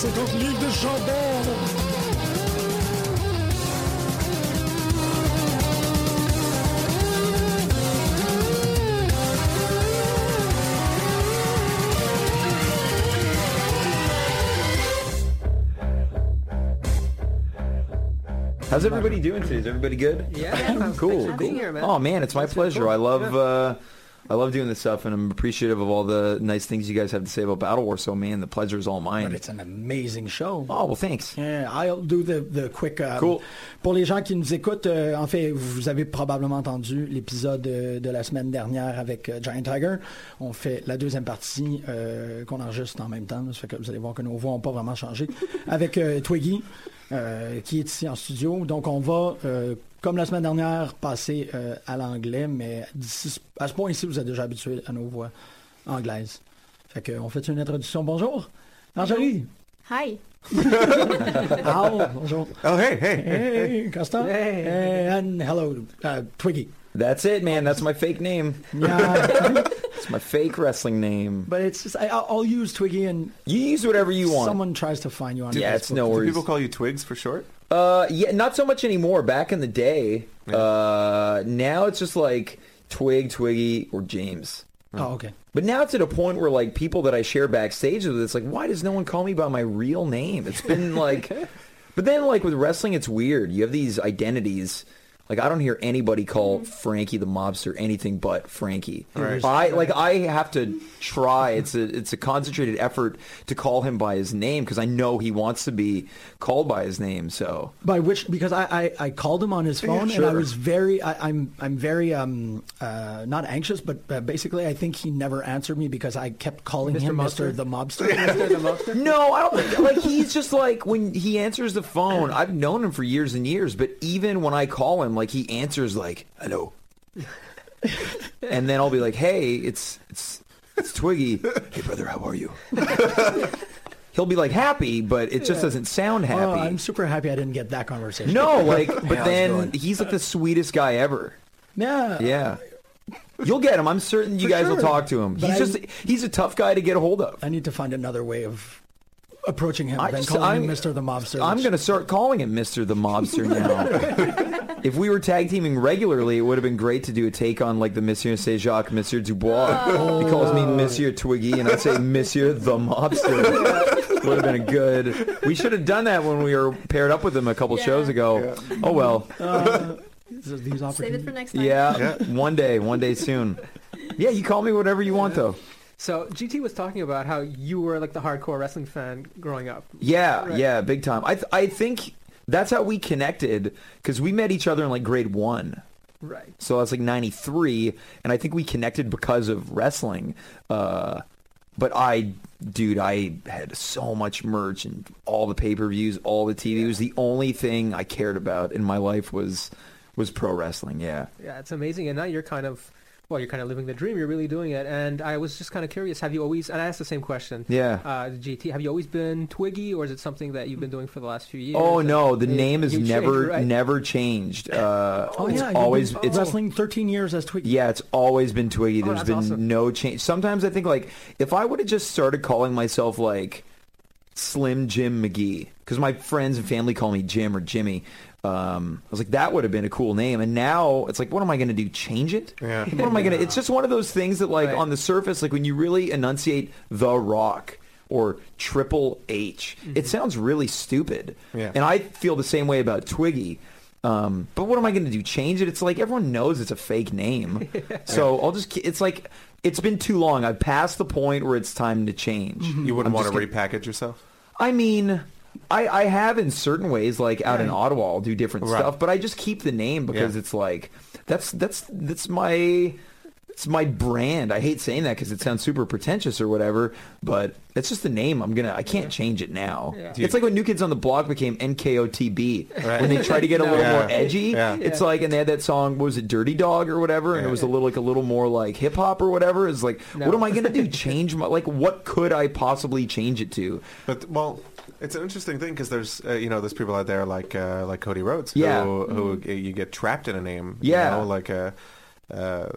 c'est toute l'île de Chambord. How's everybody doing today? Is everybody good? Yeah, man. Cool. For cool. being here, man. Oh man, it's my That's pleasure. cool. I love Yeah. uh I love doing this stuff and I'm appreciative of all the nice things you guys have to say about Battle War. So man, the pleasure is all But mine. it's an amazing show. Oh well thanks. Yeah, I'll do the, the quick. uh, Cool. Pour les gens qui nous écoutent, euh, en fait, vous avez probablement entendu l'épisode euh, de la semaine dernière avec euh, Giant Tiger. On fait la deuxième partie euh, qu'on enregistre en même temps. là. Ça fait que vous allez voir que nos voix n'ont pas vraiment changé. Avec euh, Twiggy, euh, qui est ici en studio. Donc, on va, euh, comme la semaine dernière, passer euh, à l'anglais, mais à ce point ici, vous êtes déjà habitué à nos voix anglaises. Fait que, on fait une introduction. Bonjour. Marjorie. Hi. Al, bonjour. Oh, hey, hey. Hey, Costa. Hey. and hello, uh, Twiggy. That's it, man. That's my fake name. Yeah, It's my fake wrestling name. but it's just I, use Twiggy and You use whatever you want. someone tries to find you on Yeah, Facebook. it's no Do worries. people call you Twigs for short? Uh, yeah, not so much anymore. Back in the day, uh, now it's just like Twig, Twiggy, or James. Oh, okay. But now it's at a point where like people that I share backstage with, it's like, why does no one call me by my real name? It's been like, but then like with wrestling, it's weird. You have these identities. Like I don't hear anybody call Frankie the mobster anything but Frankie. Right. I like I have to try. It's a it's a concentrated effort to call him by his name because I know he wants to be called by his name. So By which because I, I, I called him on his phone and I was very I, I'm I'm very um uh not anxious but uh, basically I think he never answered me because I kept calling Mr. him Mobster? Mr. the Mobster. Mr. the Mobster? No, I don't think like he's just like when he answers the phone. I've known him for years and years, but even when I call him, like he answers like "hello," and then I'll be like, "Hey, it's it's it's Twiggy. Hey, brother, how are you?" He'll be like happy, but it just doesn't sound Oh, happy. I'm super happy I didn't get that conversation. no, like, but it then he's like the sweetest guy ever. Yeah. Yeah. You'll get him. I'm certain you For guys will talk to him. But He's I- just he's a tough guy to get a hold of. I need to find another way of approaching him I than just- calling I'm- him Mr. the Mobster. I'm going to start calling him Mr. the Mobster now. If we were tag teaming regularly, it would have been great to do a take on like the Monsieur Saint Jacques, Monsieur Dubois. He calls me Monsieur Twiggy, and I'd say Monsieur the Mobster. would have been a good. We should have done that when we were paired up with him a couple Yeah. shows ago. Oh well. uh, these Save it for next time. Yeah, Yeah. one day, one day soon. Yeah, you call me whatever you want though. So GT was talking about how you were like the hardcore wrestling fan growing up. Yeah, Right. yeah, big time. I th- I think that's how we connected because we met each other in like grade one. Right. So I was like 93, and I think we connected because of wrestling. Uh, but I, dude, I had so much merch and all the pay-per-views, all the TV. It was the only thing I cared about in my life was was pro wrestling. Yeah. Yeah, it's amazing. And now you're kind of, well, you're kind of living the dream. You're really doing it. And I was just kind of curious. Have you always? And I asked the same question. Yeah. Uh, GT, have you always been Twiggy, or is it something that you've been doing for the last few years? Oh no, the name has never right? never changed. Uh, Oh it's yeah, always been it's wrestling 13 years as Twiggy. Yeah, it's always been Twiggy. Oh, There's that's been awesome. no change. Sometimes I think like if I would have just started calling myself like Slim Jim McGee, because my friends and family call me Jim or Jimmy. Um, I was like, that would have been a cool name. And now it's like, what am I going to do? Change it? Yeah. What am I going to? It's just one of those things that, like, Right. on the surface, like when you really enunciate The Rock or Triple H, it sounds really stupid. Yeah. And I feel the same way about Twiggy. Um, but what am I going to do? Change it? It's like everyone knows it's a fake name. So I'll just. It's like it's been too long. I've passed the point where it's time to change. You wouldn't I'm want to just gonna- repackage yourself? I mean, I, I have in certain ways, like out in Ottawa, I'll do different Right. stuff, but I just keep the name because Yeah. it's like that's that's that's my it's my brand. I hate saying that because it sounds super pretentious or whatever, but it's just the name. I'm gonna I can't change it now. Yeah. It's like when New Kids on the Block became NKOTB Right. when they tried to get a little Yeah. more edgy. Yeah. It's Yeah. like and they had that song what was it Dirty Dog or whatever, and it was a little like a little more like hip hop or whatever. It's like No. what am I gonna do? Change my like what could I possibly change it to? But well, it's an interesting thing because there's uh, you know there's people out there like uh, like Cody Rhodes Yeah. who, who uh, you get trapped in a name Yeah. you know, like uh, uh,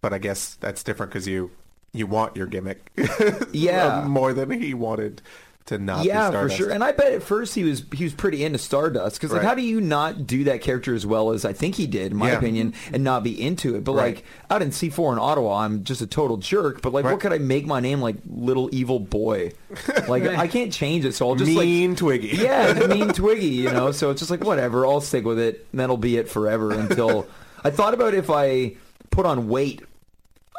but I guess that's different because you you want your gimmick Yeah. more than he wanted to not be yeah, for sure. And I bet at first he was he was pretty into Stardust because like, Right. how do you not do that character as well as I think he did, in my Yeah. opinion, and not be into it? But Right. like out in C four in Ottawa, I'm just a total jerk. But like, Right. what could I make my name like little evil boy? Like I can't change it, so I'll just mean like. Twiggy. Yeah, mean Twiggy, you know. So it's just like whatever. I'll stick with it. And that'll be it forever until I thought about if I put on weight,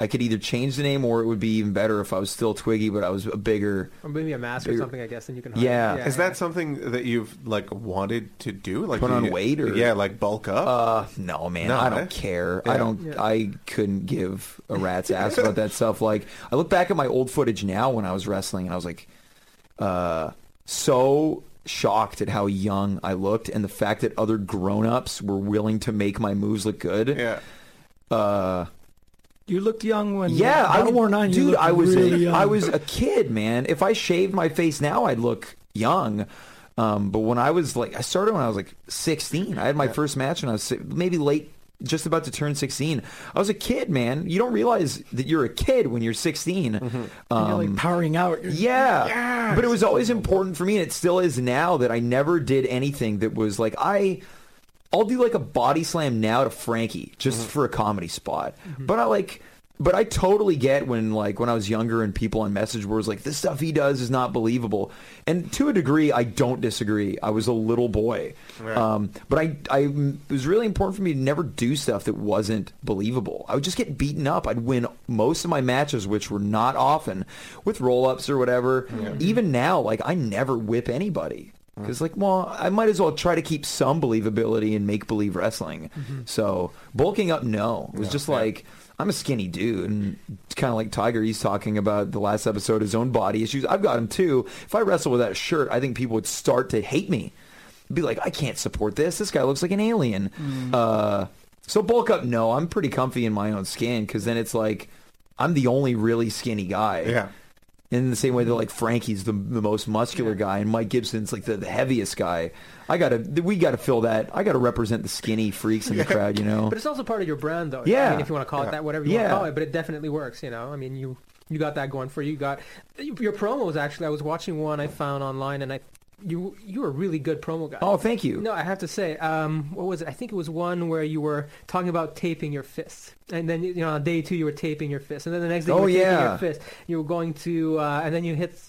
I could either change the name or it would be even better if I was still Twiggy, but I was a bigger. Or maybe a mask or something, I guess, and you can hide. Yeah. Is that something that you've like wanted to do? Like Put on you- weight or- yeah, like bulk up? Uh, no, man, No, I eh? don't care. Yeah. I don't. Yeah. I couldn't give a rat's ass about that stuff. Like, I look back at my old footage now when I was wrestling, and I was like, uh, so shocked at how young I looked, and the fact that other grown-ups were willing to make my moves look good. yeah. Uh, You looked young when yeah, I Battle would, War Nine. dude. I was really young. I was a kid, man. If I shaved my face now, I'd look young. Um, but when I was like, I started when I was like 16. I had my first match when I was maybe late, just about to turn 16. I was a kid, man. You don't realize that you're a kid when you're 16. And you're Um, like powering out. yeah. But it was always important for me, and it still is now, that I never did anything that was like, I. I'll do like a body slam now to Frankie just for a comedy spot. But I like but I totally get when like when I was younger and people on message boards like this stuff he does is not believable. And to a degree I don't disagree. I was a little boy. Right. Um, but I I it was really important for me to never do stuff that wasn't believable. I would just get beaten up. I'd win most of my matches which were not often with roll-ups or whatever. Even now like I never whip anybody. Because like, well, I might as well try to keep some believability in make believe wrestling. So bulking up, no, it was Yeah, just yeah. like I'm a skinny dude, and kind of like Tiger. He's talking about the last episode, his own body issues. I've got him too. If I wrestle with that shirt, I think people would start to hate me. Be like, I can't support this. This guy looks like an alien. Uh, so bulk up, no. I'm pretty comfy in my own skin because then it's like I'm the only really skinny guy. Yeah. In the same way that like mm-hmm. Frankie's the, the most muscular guy and Mike Gibson's like the, the heaviest guy. I gotta we gotta fill that. I gotta represent the skinny freaks in the crowd, you know. But it's also part of your brand, though. I Yeah. mean, if you want to call it that, whatever you Yeah. want to call it, but it definitely works. You know, I mean, you you got that going for you. You got your promos. Actually, I was watching one I found online, and I you you were a really good promo guy. Oh, thank you. No, I have to say, um, what was it? I think it was one where you were talking about taping your fists, and then you know on day two you were taping your fists, and then the next day you Oh, were taping yeah. your fist. You were going to, uh, and then you hit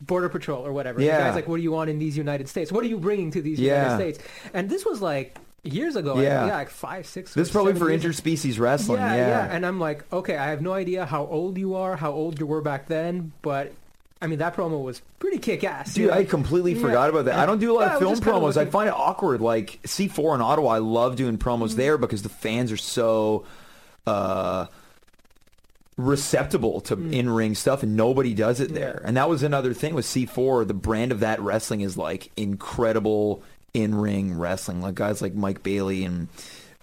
border patrol or whatever. The Yeah. guy's like, "What do you want in these United States? What are you bringing to these Yeah. United States?" And this was like years ago. Yeah. yeah, like five, six. This is probably for ago. interspecies wrestling. Yeah, Yeah, yeah, And I'm like, okay, I have no idea how old you are, how old you were back then, but I mean that promo was pretty kick-ass. Dude? I completely Yeah. forgot about that. I don't do a lot Yeah, of film promos. I find it awkward. Like C4 in Ottawa, I love doing promos Mm-hmm. there because the fans are so uh, receptible to in-ring stuff, and nobody does it there. Yeah. And that was another thing with C4. The brand of that wrestling is like incredible in-ring wrestling. Like guys like Mike Bailey and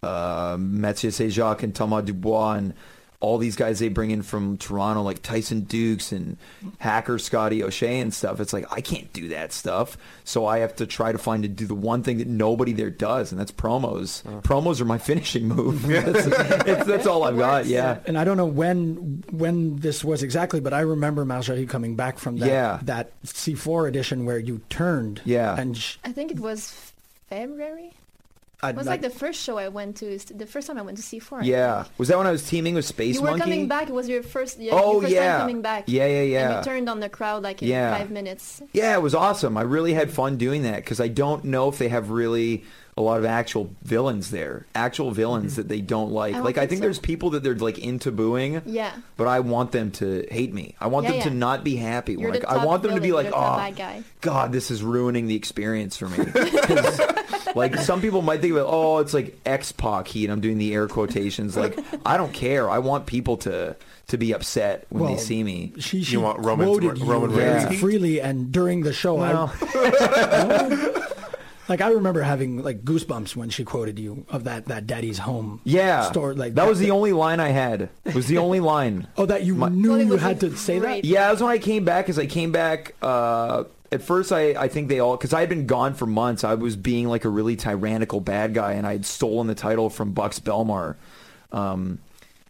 uh, Mathieu Saint-Jacques and Thomas Dubois and all these guys they bring in from Toronto, like Tyson Dux and Hacker Scotty O'Shea and stuff. It's like I can't do that stuff, so I have to try to find to do the one thing that nobody there does, and that's promos. Promos are my finishing move. that's, it's, that's all I've got. Yeah. And I don't know when when this was exactly, but I remember Marjorie coming back from that Yeah. that C4 edition where you turned. Yeah. And sh- I think it was February. I, It was like the first show I went to, the first time I went to C4. I Yeah. think. Was that when I was teaming with Space Monkey? You were Monkey? coming back. It was your first. Yeah, Oh your first yeah. time coming back. Yeah, yeah, yeah. And you turned on the crowd like in Yeah. five minutes. Yeah, it was awesome. I really had fun doing that because I don't know if they have really a lot of actual villains there, actual villains mm-hmm. that they don't like. I don't like I think think so. there's people that they're like into booing, Yeah. but I want them to hate me. I want Yeah, them to not be happy. You're like the I want them to be like, oh, bad guy." God, this is ruining the experience for me. like some people might think about, oh, it's like X Pac heat. I'm doing the air quotations. Like I don't care. I want people to to be upset when Well, they see me. she, she You want Roman- quoted you Roman very Reigns? freely, and during the show, Well, I, like I remember having like goosebumps when she quoted you of that that Daddy's Home. yeah, store like that was the only line I had. It was the only line. Oh, that you My- knew you had to say that. Yeah, that was when I came back. Because I came back. Uh, at first, I, I think they all because I had been gone for months. I was being like a really tyrannical bad guy, and I had stolen the title from Buxx Belmar. Um,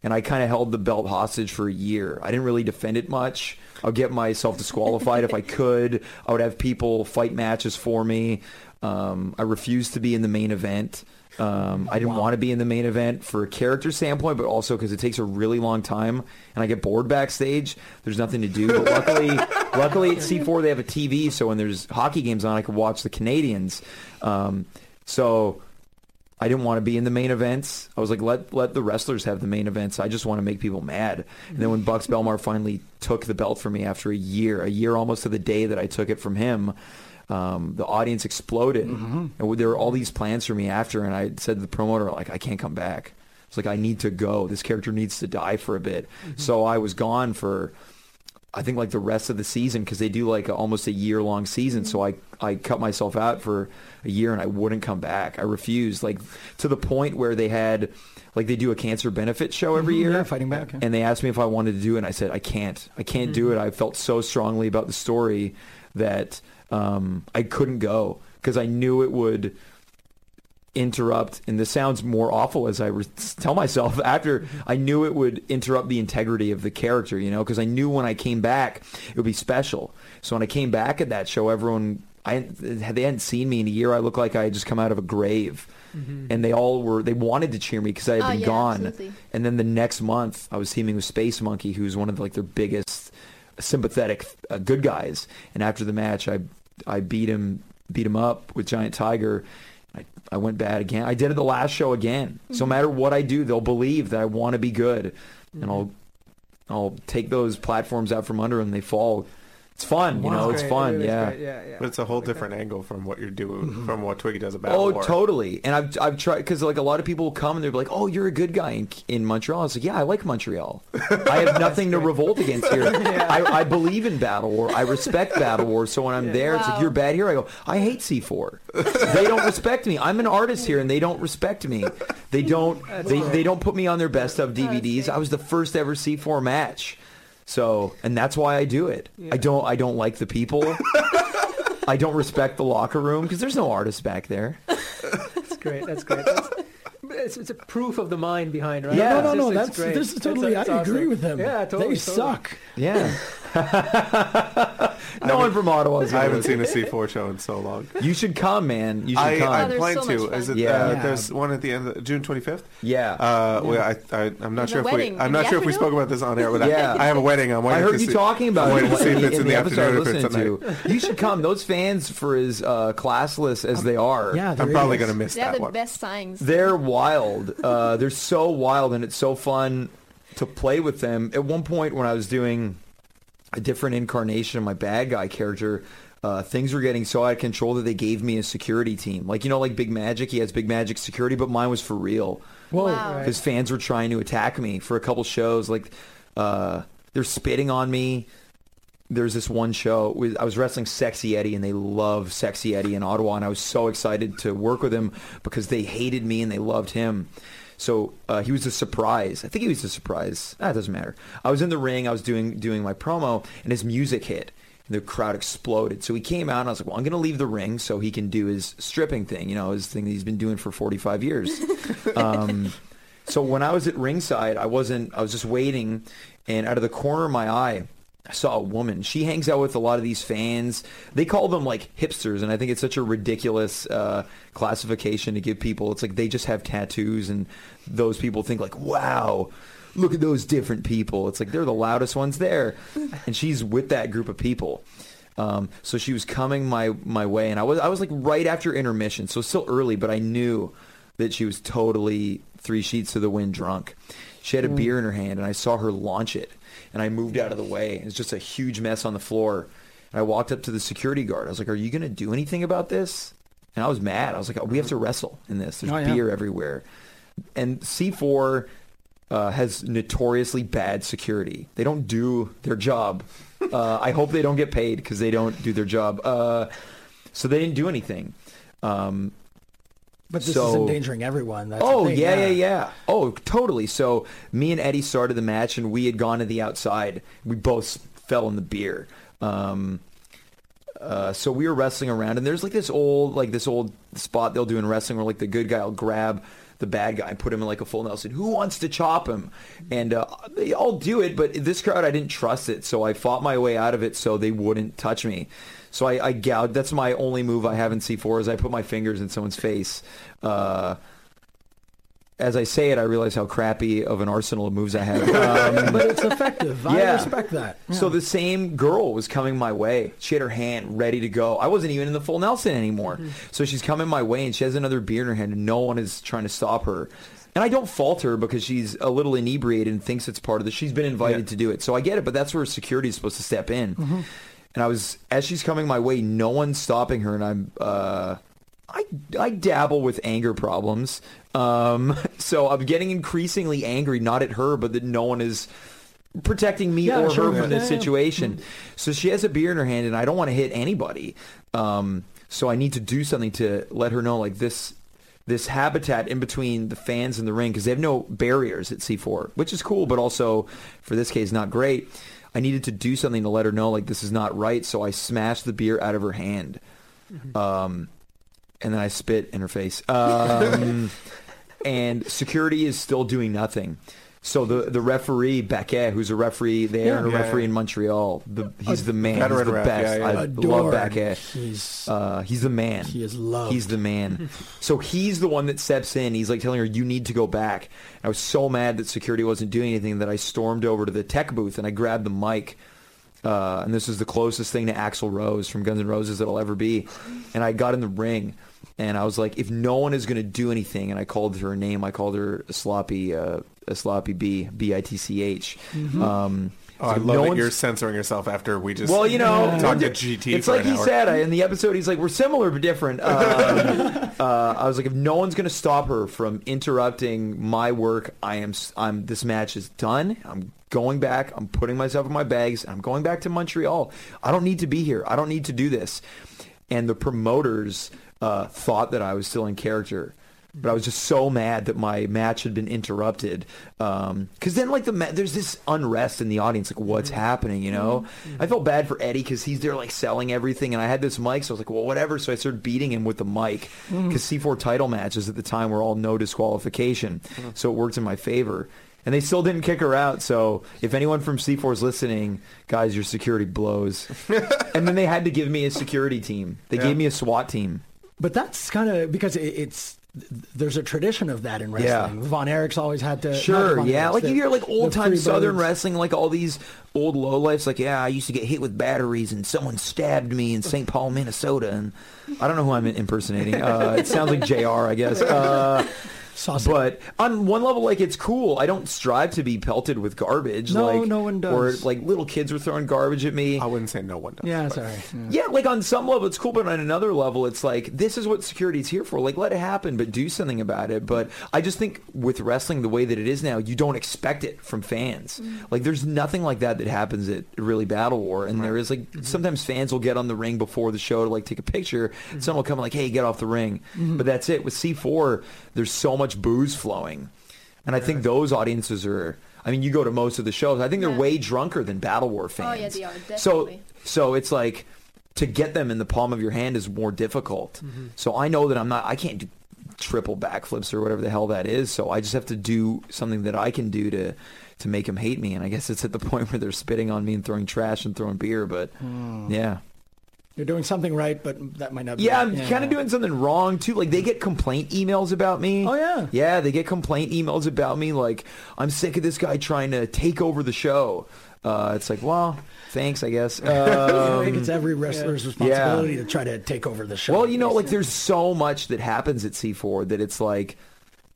and I kind of held the belt hostage for a year. I didn't really defend it much. I'll get myself disqualified if I could. I would have people fight matches for me. Um, I refused to be in the main event. Um, I didn't want to be in the main event for a character standpoint, but also because it takes a really long time, and I get bored backstage. There's nothing to do. But luckily, luckily at C4 they have a TV, so when there's hockey games on, I can watch the Canadiens. Um, so I didn't want to be in the main events. I was like, let let the wrestlers have the main events. I just want to make people mad. And then when Buxx Belmar finally took the belt from me after a year, a year almost to the day that I took it from him, um, the audience exploded, and there were all these plans for me after. And I said to the promoter, like, I can't come back. It's like I need to go. This character needs to die for a bit. So I was gone for. I think like the rest of the season because they do like a, almost a year long season. So I I cut myself out for a year and I wouldn't come back. I refused like to the point where they had like they do a cancer benefit show every year. Mm-hmm. Yeah, fighting back. And they asked me if I wanted to do it, and I said I can't. I can't do it. I felt so strongly about the story that um, I couldn't go because I knew it would interrupt. And this sounds more awful as I re- tell myself after. I knew it would interrupt the integrity of the character, you know, because I knew when I came back it would be special. So when I came back at that show, everyone. I they hadn't seen me in a year. I looked like I had just come out of a grave, and they all were. They wanted to cheer me because I had Oh, been yeah, gone. absolutely. And then the next month, I was teaming with Space Monkey, who's one of like their biggest sympathetic uh, good guys. And after the match, I I beat him beat him up with Giant Tiger. I, I went bad again. I did it the last show again. Mm-hmm. So no matter what I do, they'll believe that I want to be good, and I'll I'll take those platforms out from under them. They fall. It's fun, you know. Wow. It's Great, fun, really yeah. yeah, yeah. But it's a whole Like that. different angle from what you're doing, mm-hmm. from what Twiggy does about Oh, war. totally. And I've I've tried because like a lot of people will come and they're like, "Oh, you're a good guy in, in Montreal." I was like, "Yeah, I like Montreal. I have nothing to revolt against here. I, I believe in Battle War. I respect Battle War. So when I'm there, it's like you're bad here. I go, I hate C4. they don't respect me. I'm an artist here, and they don't respect me. They don't. They they don't put me on their best of DVDs. I was the first ever C4 match. So, and that's why I do it. I don't I don't like the people. I don't respect the locker room because there's no artists back there. That's great. That's great. That's, it's, it's a proof of the mind behind, right? Yeah. No, no, It's no. just- That's it's great. this is totally. it's I agree awesome. with them. Yeah, totally. They totally. suck. Yeah. no one from Ottawa is I haven't seen a C4 show in so long. You should come, man. You should I, come. I there's plan so to. fun. Is it? Yeah. Uh, Yeah. there's one at the end, of June 25th. yeah. Uh, well, I, I, I'm not There's sure a if wedding we. I'm in not the sure if we afternoon? spoke about this on air, but I- Yeah. I, have a wedding. I'm I heard to you see, talking about I'm it waiting to see in, if it's in in the the episode I afternoon. If it's at night. to. You should come. Those fans, for as uh, classless as they are, Yeah, I'm there probably is. going to miss They have that the one. best signs. They're wild. Uh, they're so wild, and it's so fun to play with them. At one point, when I was doing a different incarnation of my bad guy character, uh, things were getting so out of control that they gave me a security team. Like you know, like Big Magic, he has Big Magic security, but mine was for real Whoa. Wow. because fans were trying to attack me for a couple shows. Like uh, they're spitting on me. There's this one show with I was wrestling Sexy Eddie, and they love Sexy Eddie in Ottawa, and I was so excited to work with him because they hated me and they loved him. So uh, he was a surprise. I think he was a surprise. Ah, doesn't matter. I was in the ring. I was doing doing my promo, and his music hit. And the crowd exploded. So he came out, and I was like, "Well, I'm going to leave the ring so he can do his stripping thing. You know, his thing that he's been doing for 45 years." um, so when I was at ringside, I wasn't. I was just waiting, and out of the corner of my eye, I saw a woman. She hangs out with a lot of these fans. They call them like hipsters, and I think it's such a ridiculous uh, classification to give people. It's like they just have tattoos, and those people think like, "Wow." Look at those different people. It's like they're the loudest ones there, and she's with that group of people. Um, so she was coming my my way, and I was I was like right after intermission, so still early, but I knew that she was totally three sheets to the wind drunk. She had a beer in her hand, and I saw her launch it, and I moved out of the way. It was just a huge mess on the floor. And I walked up to the security guard. I was like, "Are you going to do anything about this?" And I was mad. I was like, oh, "We have to wrestle in this. There's Oh, yeah. beer everywhere." And C4 uh, has notoriously bad security. They don't do their job. Uh, I hope they don't get paid because they don't do their job. Uh, so they didn't do anything. Um, But this So- is endangering everyone. That's oh thing, yeah, yeah, yeah. Oh, totally. So me and Eddie started the match, and we had gone to the outside. We both fell in the beer. Um, uh, so we were wrestling around, and there's like this old, like this old spot they'll do in wrestling where like the good guy will grab the bad guy and put him in like a full Nelson. Who wants to chop him? And uh, they all do it, but this crowd I didn't trust it, so I fought my way out of it so they wouldn't touch me. So I, I gouged. That's my only move I have in C4 is I put my fingers in someone's face. Uh, as I say it, I realize how crappy of an arsenal of moves I have. Um, but it's effective. I Yeah. respect that. Yeah. So the same girl was coming my way. She had her hand ready to go. I wasn't even in the full Nelson anymore. So she's coming my way and she has another beer in her hand and no one is trying to stop her. And I don't fault her because she's a little inebriated and thinks it's part of the. She's been invited Yeah. to do it, so I get it. But that's where security is supposed to step in. And I was as she's coming my way, no one's stopping her, and I'm. Uh, I I dabble with anger problems, um, so I'm getting increasingly angry, not at her, but that no one is protecting me Yeah, or sure. her from this Yeah, yeah. situation. So she has a beer in her hand, and I don't want to hit anybody. Um, so I need to do something to let her know, like this, this habitat in between the fans and the ring, because they have no barriers at C4, which is cool, but also for this case not great. I needed to do something to let her know, like this is not right. So I smashed the beer out of her hand, um, and then I spit in her face. Um, and security is still doing nothing. So the the referee Beckett, who's a referee there Yeah. and a Yeah, referee yeah. in Montreal, the, he's the man. He's the ref, best. yeah, yeah. I love Adored. Beckett. He's Uh, he's the man. he is loved. He's the man. so he's the one that steps in. He's like telling her, "You need to go back." I was so mad that security wasn't doing anything that I stormed over to the tech booth and I grabbed the mic. Uh, and this is the closest thing to Axl Rose from Guns N' Roses that'll ever be. And I got in the ring, and I was like, if no one is going to do anything, and I called her a name, I called her a sloppy, uh, a sloppy B, B I T C H. Um, Oh, I so if love no that you're censoring yourself after we just well, you know, talked to we're- GT It's for like an he hour. said I, in the episode. He's like, we're similar but different. Um, uh, I was like, if no one's going to stop her from interrupting my work, I am. s- I'm. This match is done. I'm going back. I'm putting myself in my bags. I'm going back to Montreal. I don't need to be here. I don't need to do this. And the promoters uh, thought that I was still in character. But I was just so mad that my match had been interrupted. Um, because then, like the ma- there's this unrest in the audience, like what's mm-hmm. happening, you know? Mm-hmm. I felt bad for Eddie because he's there like selling everything, and I had this mic, so I was like, well, whatever. So I started beating him with the mic mm-hmm. because C4 title matches at the time were all no disqualification, so it worked in my favor. And they still didn't kick her out. So if anyone from C4 is listening, guys, your security blows. and then they had to give me a security team. They Yeah. gave me a SWAT team. But that's kind of because it, it's there's a tradition of that in wrestling. Yeah. Von Erich's always had to. Sure, yeah. Erichs, Like the- you hear like old time. Southern wrestling, like all these old lowlifes, like, yeah, I used to get hit with batteries and someone stabbed me in St. Paul, Minnesota. And I don't know who I'm impersonating. Uh, it sounds like JR, I guess. Uh, Sausage. but on one level, like it's cool. I don't strive to be pelted with garbage. No, like, no one does. Or like little kids were throwing garbage at me. I wouldn't say no one does. yeah, but- sorry. Yeah. Yeah, like on some level it's cool, but on another level it's like this is what security's here for. Like let it happen, but do something about it. But I just think with wrestling the way that it is now, you don't expect it from fans. Mm. Like there's nothing like that that happens at really Battle War, and there is like mm-hmm. sometimes fans will get on the ring before the show to like take a picture. Mm-hmm. Someone will come like, "Hey, get off the ring," mm-hmm. but that's it. With C4, there's so much booze flowing, and I think those audiences are. I mean, you go to most of the shows. I think they're Yeah. way drunker than Battle War fans. Oh, yeah, they are, So definitely. so it's like to get them in the palm of your hand is more difficult. Mm-hmm. So I know that I'm not. I can't do triple backflips or whatever the hell that is. So I just have to do something that I can do to to make them hate me. And I guess it's at the point where they're spitting on me and throwing trash and throwing beer. But hmm. yeah. You're doing something right, but that might not. be Yeah, I'm yeah. kind of doing something wrong too. Like they get complaint emails about me. Oh, yeah? yeah. They get complaint emails about me. Like I'm sick of this guy trying to take over the show. Uh, it's like, well, thanks, I guess. I think Um, it's every wrestler's responsibility to try to take over the show. well, you know, like there's so much that happens at C4 that it's like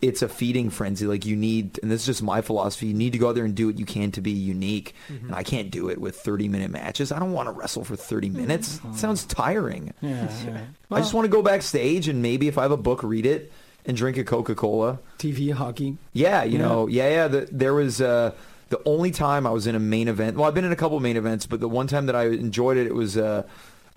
it's a feeding frenzy. Like you need, and this is just my philosophy. You need to go out there and do what you can to be unique. And I can't do it with 30 minute matches. I don't want to wrestle for 30 minutes. It sounds tiring. yeah, yeah. I just want to go backstage and maybe if I have a book, read it and drink a Coca Cola. TV hockey. Yeah, you Yeah. know, yeah, yeah. The, there was uh, the only time I was in a main event. Well, I've been in a couple main events, but the one time that I enjoyed it, it was uh,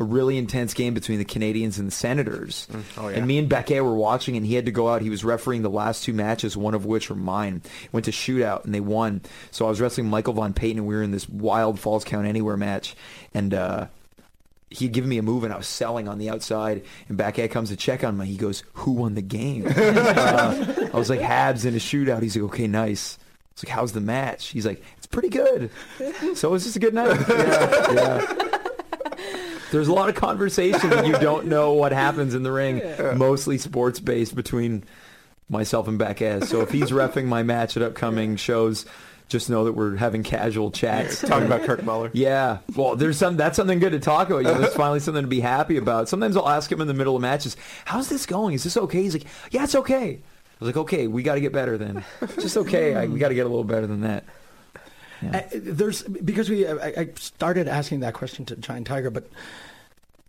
a really intense game between the Canadiens and the Senators. Oh, yeah. And me and Beckett were watching, and he had to go out. He was refereeing the last two matches, one of which were mine. Went to shootout, and they won. So I was wrestling Michael Von Payton, and we were in this wild Falls Count Anywhere match, and. Uh, he'd given me a move and I was selling on the outside and Beckett comes to check on me. He goes, who won the game? uh, I was like, Habs in a shootout. He's like, okay, nice. I was like, how's the match? He's like, it's pretty good. So it was just a good night. Yeah, yeah. There's a lot of conversation and you don't know what happens in the ring. Mostly sports based between myself and Beckett. So if he's refing my match at upcoming shows, just know that we're having casual chats. Talking about Kirk Muller. Yeah. Well, there's some that's something good to talk about. You know, there's finally something to be happy about. Sometimes I'll ask him in the middle of matches, "How's this going? Is this okay?" He's like, "Yeah, it's okay." I was like, "Okay, we got to get better then. Just okay. I, we got to get a little better than that." Yeah. Uh, there's because we I, I started asking that question to Giant Tiger, but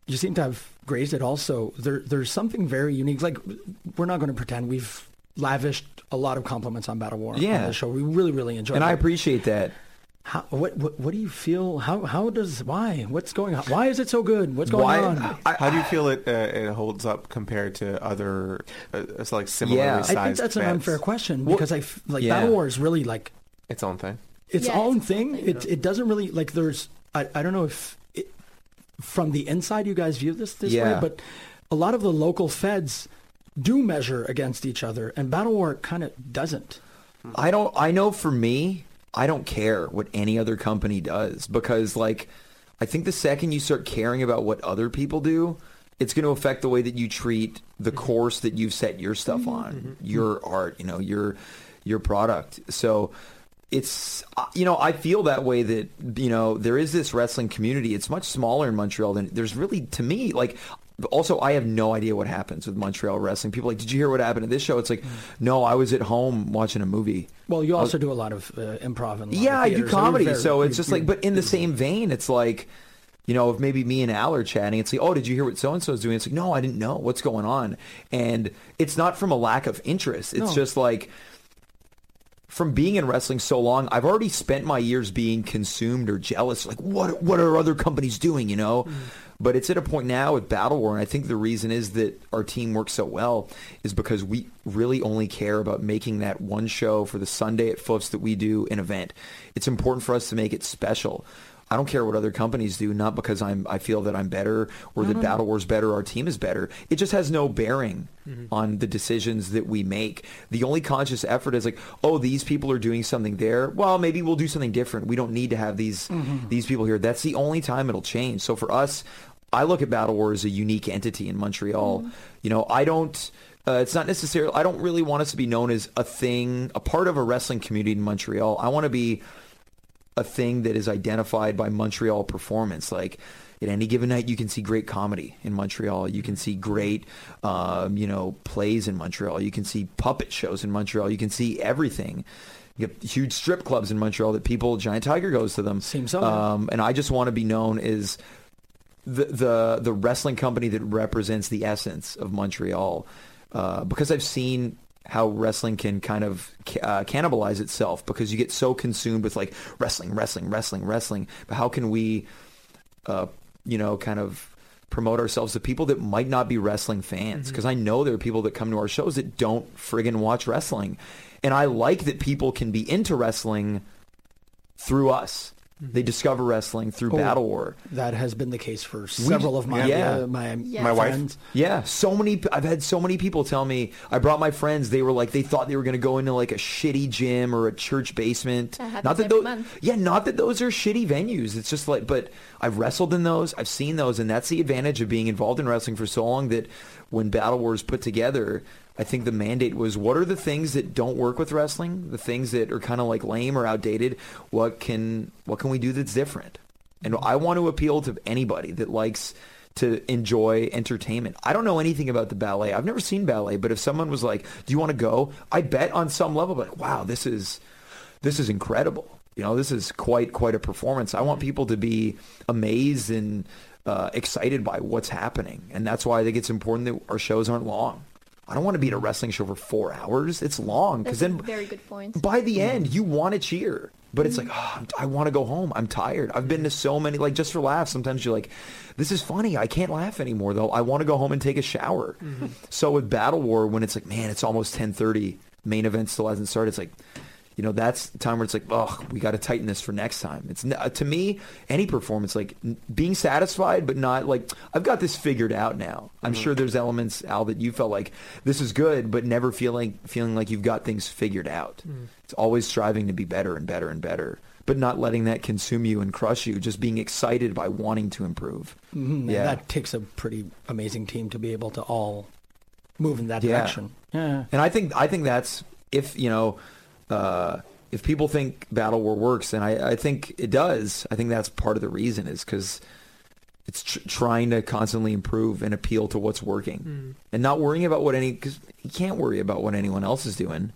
you seem to have grazed it also. There, there's something very unique. Like we're not going to pretend we've lavished a lot of compliments on Battle War Yeah. on the show. We really, really enjoyed and it. I appreciate that. How, what, what, what do you feel? How, how does, why? What's going on? Why is it so good? What's going Why- on? I- How do you feel it uh, it holds up compared to other uh, it's like similarly Yeah. I sized I think that's an unfair question Well, because I f- like yeah. Battle War is really like Its own thing. Its Yeah, own it's thing. something. It it doesn't really like there's I, I don't know if it, from the inside you guys view this this Yeah. way, but a lot of the local feds do measure against each other, and Battle War kind of doesn't. I don't. I know for me, I don't care what any other company does because, like, I think the second you start caring about what other people do, it's going to affect the way that you treat the mm-hmm. course that you've set your stuff mm-hmm. on, mm-hmm. your art, you know, your your product. So it's uh, you know I feel that way that you know there is this wrestling community. It's much smaller in Montreal than there's really to me like. Also, I have no idea what happens with Montreal wrestling. People are like, did you hear what happened at this show? It's like, no, I was at home watching a movie. Well, you also do a lot of uh, improv and Yeah, of I do so comedy, very- so it's just like, but in the same vein, it's like, you know, if maybe me and Al are chatting, it's like, oh, did you hear what so and so is doing? It's like, no, I didn't know what's going on, and it's not from a lack of interest. It's No. just like from being in wrestling so long, I've already spent my years being consumed or jealous. Like, what what are other companies doing? You know. Mm-hmm. But it's at a point now with Battle War, and I think the reason is that our team works so well is because we really only care about making that one show for the Sunday at Foufs that we do an event. It's important for us to make it special. I don't care what other companies do, not because I'm I feel that I'm better or that Battle War's better, our team is better. It just has no bearing mm-hmm. on the decisions that we make. The only conscious effort is like, oh, these people are doing something there. Well, maybe we'll do something different. We don't need to have these mm-hmm. these people here. That's the only time it'll change. So for us, I look at Battle War as a unique entity in Montreal. Mm-hmm. You know, I don't. Uh, it's not necessarily. I don't really want us to be known as a thing, a part of a wrestling community in Montreal. I want to be a thing that is identified by Montreal performance. Like at any given night, you can see great comedy in Montreal. You can see great, um, you know, plays in Montreal. You can see puppet shows in Montreal. You can see everything. You get huge strip clubs in Montreal that people, Giant Tiger goes to them. Seems so. Um, and I just want to be known as the the the wrestling company that represents the essence of Montreal, uh, because I've seen how wrestling can kind of uh, cannibalize itself because you get so consumed with like wrestling, wrestling, wrestling, wrestling. But how can we, uh, you know, kind of promote ourselves to people that might not be wrestling fans? Because I know there are people that come to our shows that don't friggin' watch wrestling, and I like that people can be into wrestling through us. They discover wrestling through Oh. Battle War. That has been the case for several of my yeah. uh, my Yeah. My wife. friends. Yeah, so many. I've had so many people tell me. I brought my friends. They were like, they thought they were going to go into like a shitty gym or a church basement. That not that those. month. Yeah, not that those are shitty venues. It's just like, but I've wrestled in those. I've seen those, and that's the advantage of being involved in wrestling for so long. That when Battle Wars put together, I think the mandate was, what are the things that don't work with wrestling? The things that are kind of like lame or outdated. What can what can we do that's different? And I want to appeal to anybody that likes to enjoy entertainment. I don't know anything about the ballet. I've never seen ballet, but if someone was like, "Do you want to go?" I bet on some level, like, "Wow, this is this is incredible." You know, this is quite quite a performance. I want people to be amazed and uh, excited by what's happening, and that's why I think it's important that our shows aren't long. I don't want to be at a wrestling show for four hours. It's long because then very good point. by the mm-hmm. end, you want to cheer, but it's mm-hmm. like, oh, I'm- I want to go home. I'm tired. I've been to mm-hmm. so many, like just for laughs. Sometimes you're like, this is funny. I can't laugh anymore though. I want to go home and take a shower. So with Battle War, when it's like, man, it's almost 10:30, main event still hasn't started. It's like, you know, that's the time where it's like, oh, we got to tighten this for next time. It's uh, to me any performance like being satisfied, but not like I've got this figured out now. I'm Mm-hmm. sure there's elements Al that you felt like this is good, but never feeling feeling like you've got things figured out. Mm. It's always striving to be better and better and better, but not letting that consume you and crush you. Just being excited by wanting to improve. Mhm, Yeah. that takes a pretty amazing team to be able to all move in that Yeah. direction. Yeah. And I think I think that's if you know uh, if people think Battle War works, and I, I think it does. I think that's part of the reason is because it's tr- trying to constantly improve and appeal to what's working, Mm. and not worrying about what any because you can't worry about what anyone else is doing.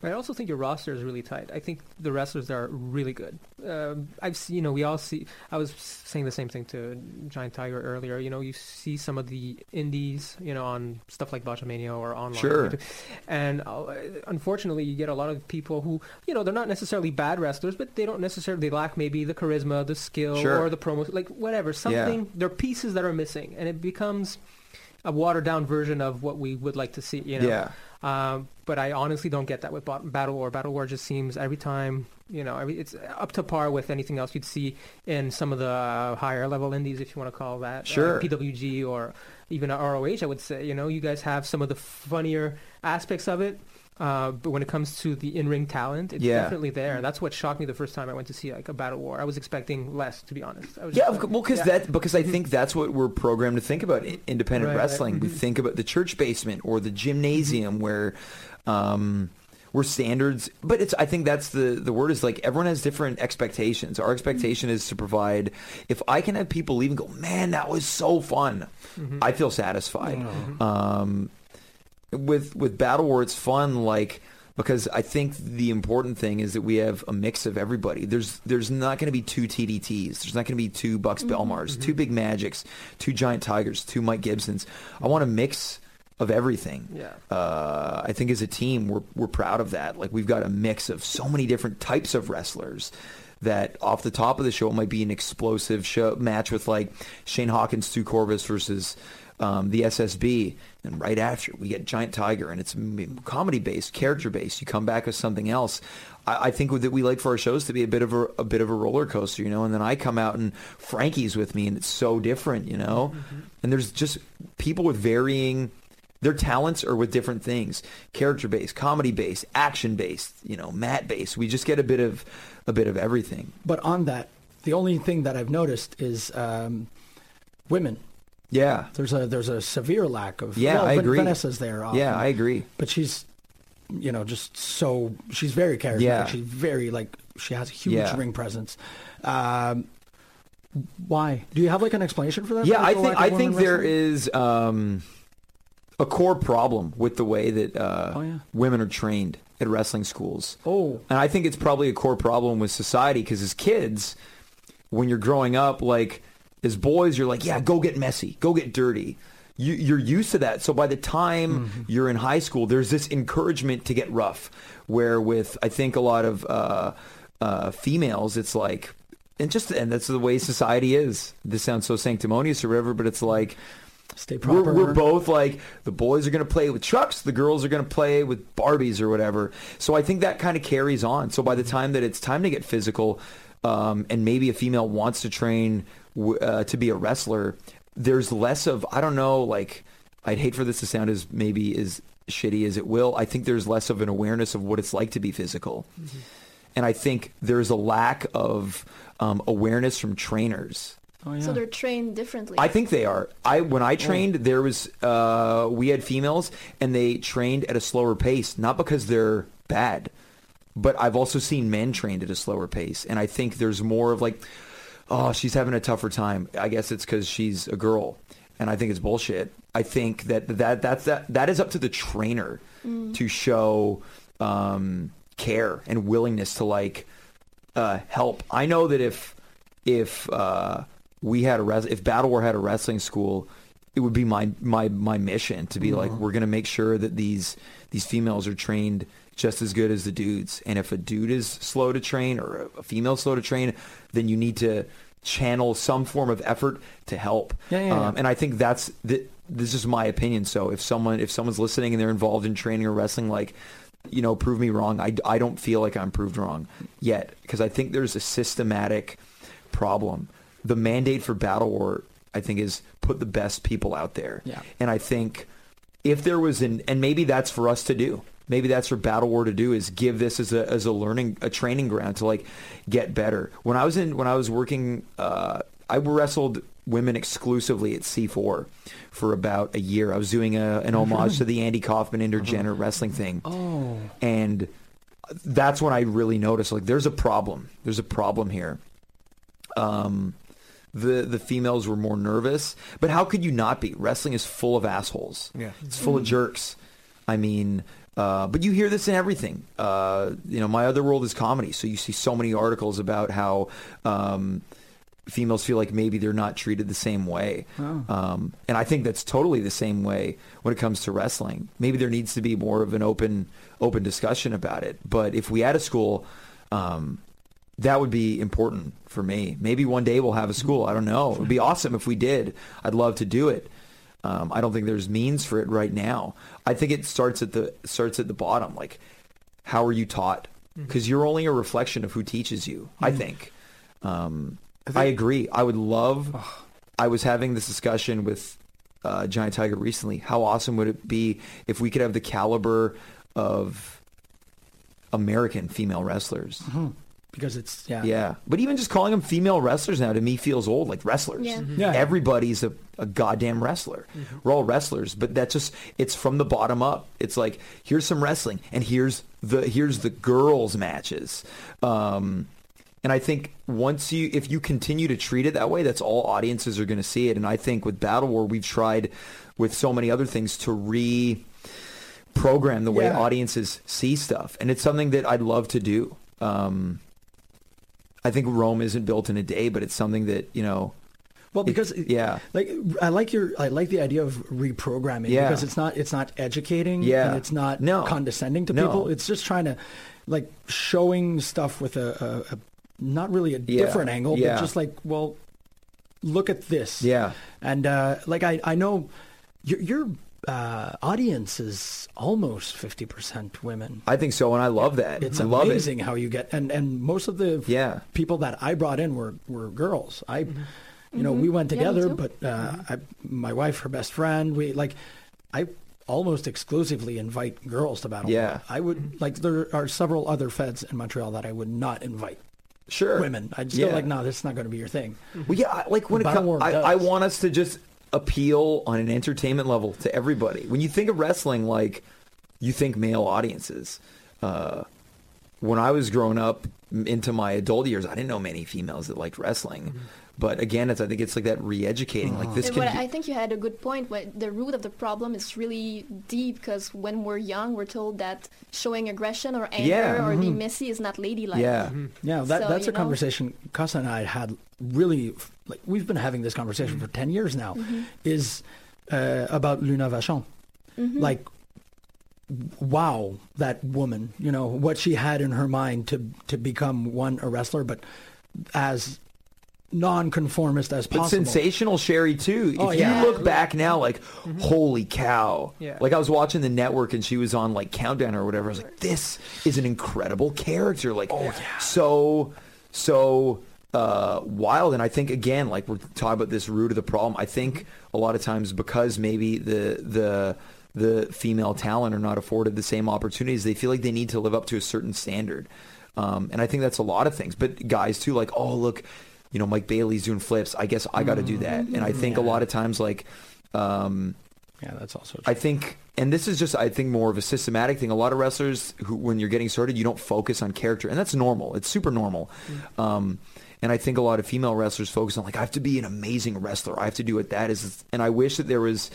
But I also think your roster is really tight. I think the wrestlers are really good. Um, I've seen, you know, we all see. I was saying the same thing to Giant Tiger earlier. You know, you see some of the indies, you know, on stuff like Botchamania or online. Sure. And uh, unfortunately, you get a lot of people who, you know, they're not necessarily bad wrestlers, but they don't necessarily they lack maybe the charisma, the skill, Sure. or the promo, like whatever. Something. Yeah. There are pieces that are missing, and it becomes a watered down version of what we would like to see. You know. Yeah, Um, but I honestly don't get that with Battle War. Battle War just seems every time, you know, every, it's up to par with anything else you'd see in some of the uh, higher level indies, if you want to call that. Sure. Uh, PWG or even ROH, I would say. You know, you guys have some of the funnier aspects of it. Uh, but when it comes to the in-ring talent, it's Yeah. definitely there. And that's what shocked me the first time I went to see like a Battle War. I was expecting less, to be honest. I was yeah. like- Well, because yeah. that because I think that's what we're programmed to think about independent Right, right. wrestling. We Mhm. think about the church basement or the gymnasium where. Um, where standards but it's i think that's the the word is like everyone has different expectations our expectation is to provide if i can have people leave and go man that was so fun Mhm. i feel satisfied Mhm. um with with battle war it's fun like because I think the important thing is that we have a mix of everybody. There's there's not going to be two TDTs. There's not going to be two Buxx Belmars, two Big Magics, two Giant Tigers, two Mike Gibsons. I want a mix of everything. Yeah. Uh, I think as a team, we're we're proud of that. Like we've got a mix of so many different types of wrestlers. That off the top of the show it might be an explosive show match with like Shane Hawkins, Stu Corvus versus um, the SSB, and right after we get Giant Tiger, and it's comedy based, character based. You come back with something else. I, I think that we like for our shows to be a bit of a, a bit of a roller coaster, you know. And then I come out and Frankie's with me, and it's so different, you know. And there's just people with varying their talents are with different things character based comedy based action based you know mat based we just get a bit of a bit of everything But on that, the only thing that I've noticed is um, women. Yeah There's a there's a severe lack of. Yeah, well, I agree. Vanessa's there. Often, yeah i agree but she's, you know, just so she's very charismatic. Yeah. She's very like she has a huge Yeah. ring presence. Um, why? Do you have like an explanation for that? yeah i think i think there wrestling? is um a core problem with the way that uh Oh, yeah. women are trained at wrestling schools Oh, And I think it's probably a core problem with society because as kids, when you're growing up, like as boys, you're like, yeah, go get messy, go get dirty. You, you're used to that. So by the time you're in high school, there's this encouragement to get rough. Where with, I think a lot of uh, uh, females, it's like, and just, and that's the way society is. This sounds so sanctimonious or whatever, but it's like, stay proper. we're, we're both like the boys are going to play with trucks, the girls are going to play with Barbies or whatever. So I think that kind of carries on. So by the time that it's time to get physical, um, and maybe a female wants to train uh, to be a wrestler, there's less of I don't know. Like I'd hate for this to sound as maybe as shitty as it will. I think there's less of an awareness of what it's like to be physical. And I think there's a lack of um, awareness from trainers. Oh, yeah. So they're trained differently. I think they are. I when I trained, there was uh, we had females, and they trained at a slower pace, not because they're bad, but I've also seen men trained at a slower pace, and I think there's more of like, oh, she's having a tougher time. I guess it's because she's a girl, and I think it's bullshit. I think that that that's that that is up to the trainer to show um, care and willingness to like uh, help. I know that if if uh, we had a res- if Battle War had a wrestling school, it would be my my my mission to be like we're gonna make sure that these these females are trained just as good as the dudes. And if a dude is slow to train or a female slow to train, then you need to channel some form of effort to help. Yeah, yeah, yeah. Um, and I think that's the, this is my opinion. So if someone if someone's listening and they're involved in training or wrestling, like you know, prove me wrong. I, I don't feel like I'm proved wrong yet because I think there's a systematic problem. The mandate for Battle War, I think, is put the best people out there. Yeah. And I think if there was an, and maybe that's for us to do. Maybe that's for Battle War to do is give this as a as a learning a training ground to like get better. When I was in when I was working, uh, I wrestled women exclusively at C4 for about a year. I was doing a, an homage to the Andy Kaufman intergender wrestling thing. Oh. And that's when I really noticed like there's a problem. There's a problem here. Um the the females were more nervous, but how could you not be? Wrestling is full of assholes. Yeah. It's full of jerks. I mean, uh, but you hear this in everything. Uh, you know, my other world is comedy, so you see so many articles about how um, females feel like maybe they're not treated the same way. Oh. Um, and I think that's totally the same way when it comes to wrestling. Maybe there needs to be more of an open open discussion about it. But if we had a school, um, that would be important for me. Maybe one day we'll have a school. I don't know. It would be awesome if we did. I'd love to do it. Um, I don't think there's means for it right now. I think it starts at the starts at the bottom. Like, how are you taught? Because you're only a reflection of who teaches you. I think. Um, I agree. I would love. I was having this discussion with uh, Giant Tiger recently. How awesome would it be if we could have the caliber of American female wrestlers? Because it's yeah. Yeah, but even just calling them female wrestlers now to me feels old. Like wrestlers. Yeah. Mhm. Yeah. Everybody's a, a goddamn wrestler. We're all wrestlers, but that's just it's from the bottom up. It's like here's some wrestling, and here's the here's the girls matches. Um, and I think once you if you continue to treat it that way, that's all audiences are going to see it. And I think with Battle War, we've tried with so many other things to re program the way Yeah. audiences see stuff, and it's something that I'd love to do. Um, I think Rome isn't built in a day, but it's something that you know. Well, it- because yeah, like I like your I like the idea of reprogramming Yeah. because it's not it's not educating Yeah. and it's not No. condescending to No. people. It's just trying to like showing stuff with a, a, a not really a Yeah. different angle, Yeah. but just like well, look at this. yeah, And uh, like I I know your your uh, audience is almost fifty percent women. I think so, and I love that. It's I love amazing how you get and and most of the Yeah, people that I brought in were were girls. I, you know, we went together, too. but uh, I, my wife, her best friend, we like, I almost exclusively invite girls to battle. Yeah. I would like there are several other feds in Montreal that I would not invite sure. women. I just Yeah. feel like no, this is not going to be your thing. Well, yeah, like when it comes, I. I want us to just appeal on an entertainment level to everybody. When you think of wrestling, like you think male audiences. Uh, when I was growing up into my adult years, I didn't know many females that liked wrestling. But again, it's I think it's like that re-educating. Like this can. But be- I think you had a good point. But the root of the problem is really deep because when we're young, we're told that showing aggression or anger Yeah. or being messy is not ladylike. yeah, Yeah, that, So, that's a know. conversation Casa and I had really like we've been having this conversation for ten years now. Is uh, about Luna Vachon. Mhm. like wow that woman you know what she had in her mind to to become one a wrestler but as non-conformist as But possible sensational Sherri too. If Oh, you look back now, like holy cow! Yeah. Like I was watching the network and she was on like Countdown or whatever. I was like, this is an incredible character. Like oh yeah, so so uh, wild. And I think again, like we're talking about this root of the problem. I think a lot of times because maybe the the the female talent are not afforded the same opportunities, they feel like they need to live up to a certain standard. Um, and I think that's a lot of things. But guys too, like, oh look, you know, Mike Bailey's doing flips. I guess I got to do that. And I think a lot of times, like, um, yeah that's also I think, and this is just, I think, more of a systematic thing. A lot of wrestlers who, when you're getting started, you don't focus on character, and that's normal. It's super normal. Um, and I think a lot of female wrestlers focus on like, I have to be an amazing wrestler. I have to do what that is. And I wish that there was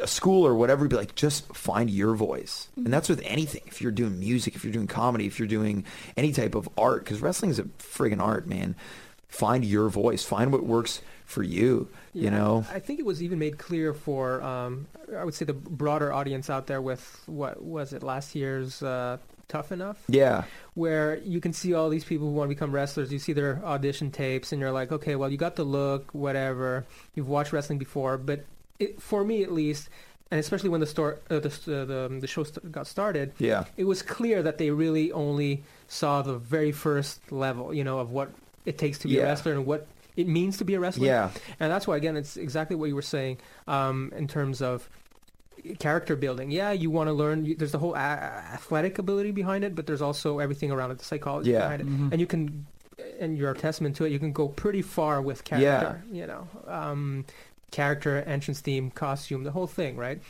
a school or whatever be like just find your voice and that's with anything if you're doing music if you're doing comedy if you're doing any type of art because wrestling is a friggin' art man find your voice find what works for you you know I think it was even made clear for, um, I would say, the broader audience out there with what was it last year's uh, Tough Enough, yeah where you can see all these people who want to become wrestlers. You see their audition tapes, and you're like, okay, well, you got the look, whatever. You've watched wrestling before, but it, for me at least, and especially when the store uh, the uh, the the show st- got started, Yeah. it was clear that they really only saw the very first level, you know, of what it takes to be Yeah. a wrestler and what it means to be a wrestler. Yeah. And that's why, again, it's exactly what you were saying um, in terms of character building. Yeah, you want to learn. You, there's the whole a- athletic ability behind it, but there's also everything around it, the psychology Yeah. behind it. Mhm. And you can, and you're a testament to it. You can go pretty far with character. yeah. You know, um, character, entrance theme, costume, the whole thing, right?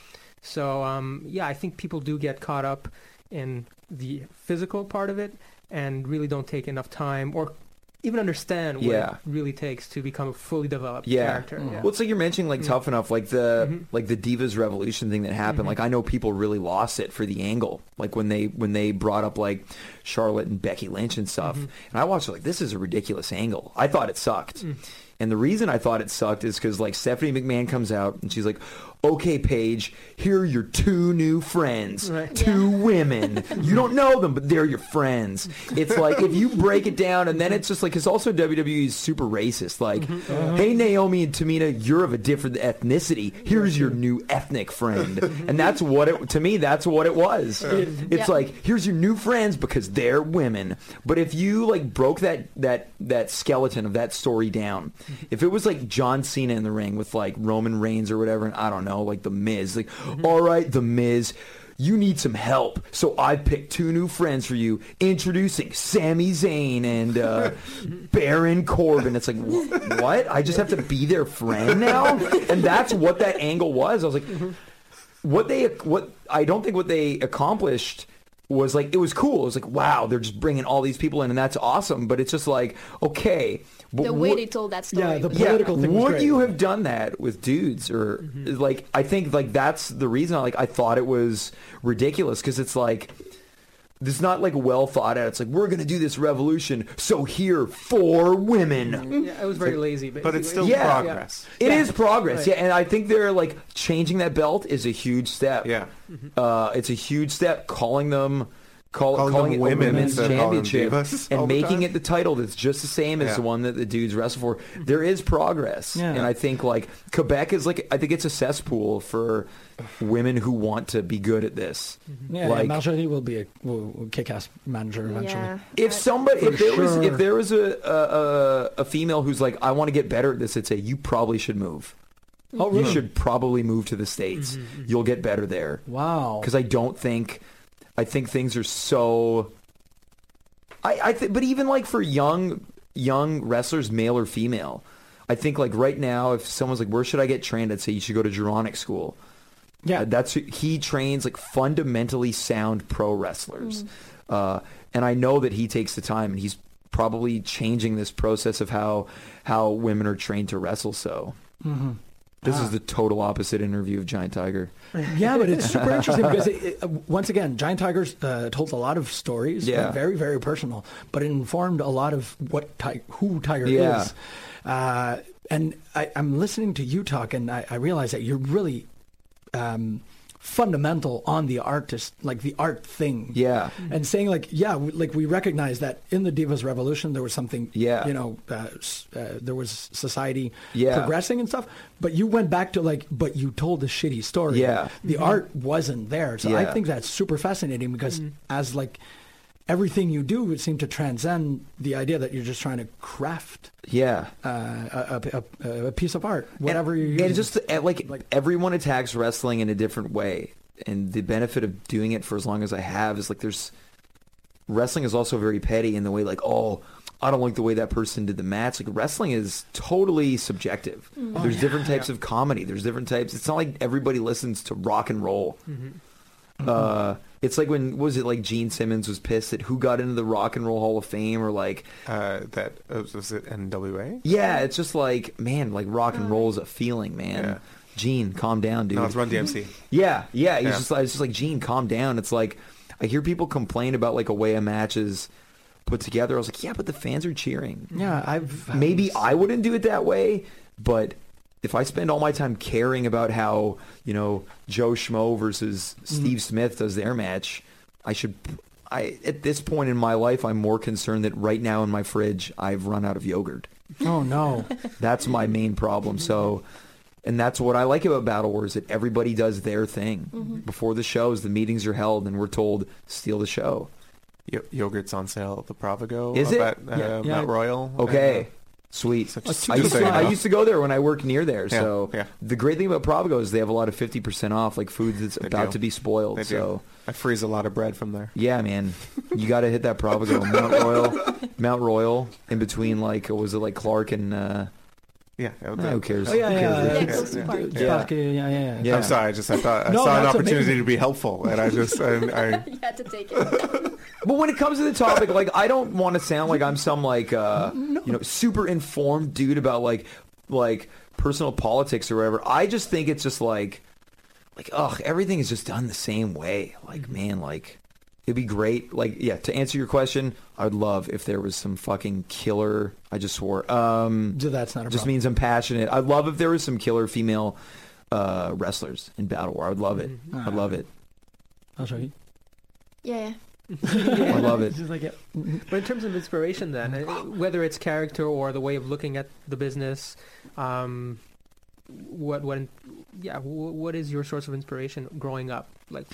So um, yeah, I think people do get caught up in the physical part of it and really don't take enough time or even understand what Yeah. it really takes to become a fully developed Yeah. character. Mhm. Yeah. Well, it's like you're mentioning like Mm. tough enough, like the Mhm. like the Divas Revolution thing that happened. Mhm. Like I know people really lost it for the angle, like when they when they brought up like Charlotte and Becky Lynch and stuff. Mhm. And I watched it like this is a ridiculous angle. I thought it sucked. Mm. And the reason I thought it sucked is because like Stephanie McMahon comes out and she's like, "Okay, Paige, here are your two new friends, Right. two women. You don't know them, but they're your friends." It's like if you break it down, and then it's just like because also WWE is super racist. Like, mm-hmm. Uh-huh. mm-hmm. "Hey, Naomi and Tamina, you're of a different ethnicity. Here's your new ethnic friend," mm-hmm. and that's what it to me. That's what it was. It's Yeah. like here's your new friends because they're women. But if you like broke that that that skeleton of that story down, mm-hmm. if it was like John Cena in the ring with like Roman Reigns or whatever, and I don't know, like the Miz, like all right, the Miz. You need some help, so I picked two new friends for you. Introducing Sami Zayn and uh, Baron Corbin. It's like wh- what? I just have to be their friend now, and that's what that angle was. I was like, what they what I don't think what they accomplished was like it was cool. It was like wow, they're just bringing all these people in, and that's awesome. But it's just like okay, but the way what- they told that story. Yeah, the was- yeah, political thing was would great. you have done that with dudes or like I think like that's the reason I like I thought it was ridiculous because it's like it's not like well thought out. It's like we're gonna do this revolution, so here for women. yeah, it was very lazy, But it's still Yeah. progress. It is Yeah. progress, Right. yeah, and I think they're like changing that belt is a huge step. Yeah. Uh, it's a huge step. Calling them, call, Calling calling, it women a women's instead of calling them championship, and the making time. it the title that's just the same as Yeah. the one that the dudes wrestle for. There is progress, Yeah. and I think like Quebec is like I think it's a cesspool for women who want to be good at this. Mm-hmm. Yeah, like- Marjorie will be a will, will kick-ass manager eventually. Yeah. If somebody, if there was, if there was a, a a- a female who's like, I want to get better at this, I'd say you probably should move. Oh, You should probably move to the states. Mm-hmm. You'll get better there. Wow. because I don't think I think things are so. I I think, but even like for young young wrestlers, male or female, I think like right now, if someone's like, "Where should I get trained?" I'd say you should go to Geronik School. yeah, Uh, that's he trains like fundamentally sound pro wrestlers, uh, and I know that he takes the time and he's probably changing this process of how how women are trained to wrestle. So hmm this Ah. is the total opposite interview of Giant Tiger. yeah, but it's super interesting because it, it, uh, once again, Giant Tiger uh, told a lot of stories, Yeah. very very personal, but it informed a lot of what ti- who Tiger Yeah. is. Uh, and I, I'm listening to you talk, and I, I realize that you're really um, fundamental on the artist, like the art thing. Yeah. and saying like yeah we, like we recognize that in the divas revolution there was something Yeah. you know uh, uh, there was society Yeah. progressing and stuff but you went back to like but you told a shitty story Yeah. the art wasn't there so i think that's super fascinating because as like everything you do would seem to transcend the idea that you're just trying to craft Yeah. uh, a, a, a, a piece of art whatever and, you're using. and just uh, like, Like- everyone attacks wrestling in a different way and the benefit of doing it for as long as i have is like there's wrestling is also very petty in the way like oh i don't like the way that person did the match. Like wrestling is totally subjective. Oh, there's different types of comedy. There's different types it's not like everybody listens to rock and roll uh it's like when was it like gene simmons was pissed at who got into the rock and roll hall of fame or like Uh, that uh, was it NWA? yeah it's just like man like rock and roll is a feeling man Yeah. gene calm down dude No, it's Run DMC. yeah, yeah. He's Yeah. just like, it's just like Gene, calm down. It's like I hear people complain about like a way a match is put together. I was like, yeah, but the fans are cheering. yeah i've Maybe I wouldn't do it that way, but if I spend all my time caring about how you know Joe Schmo versus Steve Smith does their match, I should. I at this point in my life, I'm more concerned that right now in my fridge, I've run out of yogurt. oh no That's my main problem. So, And that's what I like about Battle Wars that everybody does their thing. Mm-hmm. Before the shows, the meetings are held and we're told steal the show. Yo- yogurt's on sale at the Provigo. Is it? At, uh, Yeah, yeah. Mount Royal. Okay. Sweet. Such- just I used, to, I used to go there when I worked near there. Yeah, So yeah. the great thing about Provigo is they have a lot of 50% off, like food that's They about do. to be spoiled. They do. so I freeze a lot of bread from there. yeah, man, you got to hit that Provigo. Mount Royal, Mount Royal, in between like, was it like Clark and, uh, Yeah. who cares? Oh, yeah, Who yeah, cares? yeah. Yeah, close to Park. Yeah. Yeah. Yeah, yeah, yeah. Yeah. I'm sorry. I just I thought I No, saw an opportunity amazing. to be helpful, and I just I, I you had to take it. But when it comes to the topic, like I don't want to sound like I'm some like uh you know super informed dude about like like personal politics or whatever. I just think it's just like like ugh, everything is just done the same way. Like man, like it'd be great. Like yeah, to answer your question, I'd love if there was some fucking killer. I just swore. Um, So that's not a just problem. means I'm passionate. I'd love if there was some killer female uh wrestlers in Battle War. I would love it. Mhm. I'd love it. I'll show you. Yeah. I love it. Just like it. But in terms of inspiration, then, uh, whether it's character or the way of looking at the business, um, what what yeah, what is your source of inspiration growing up? Like,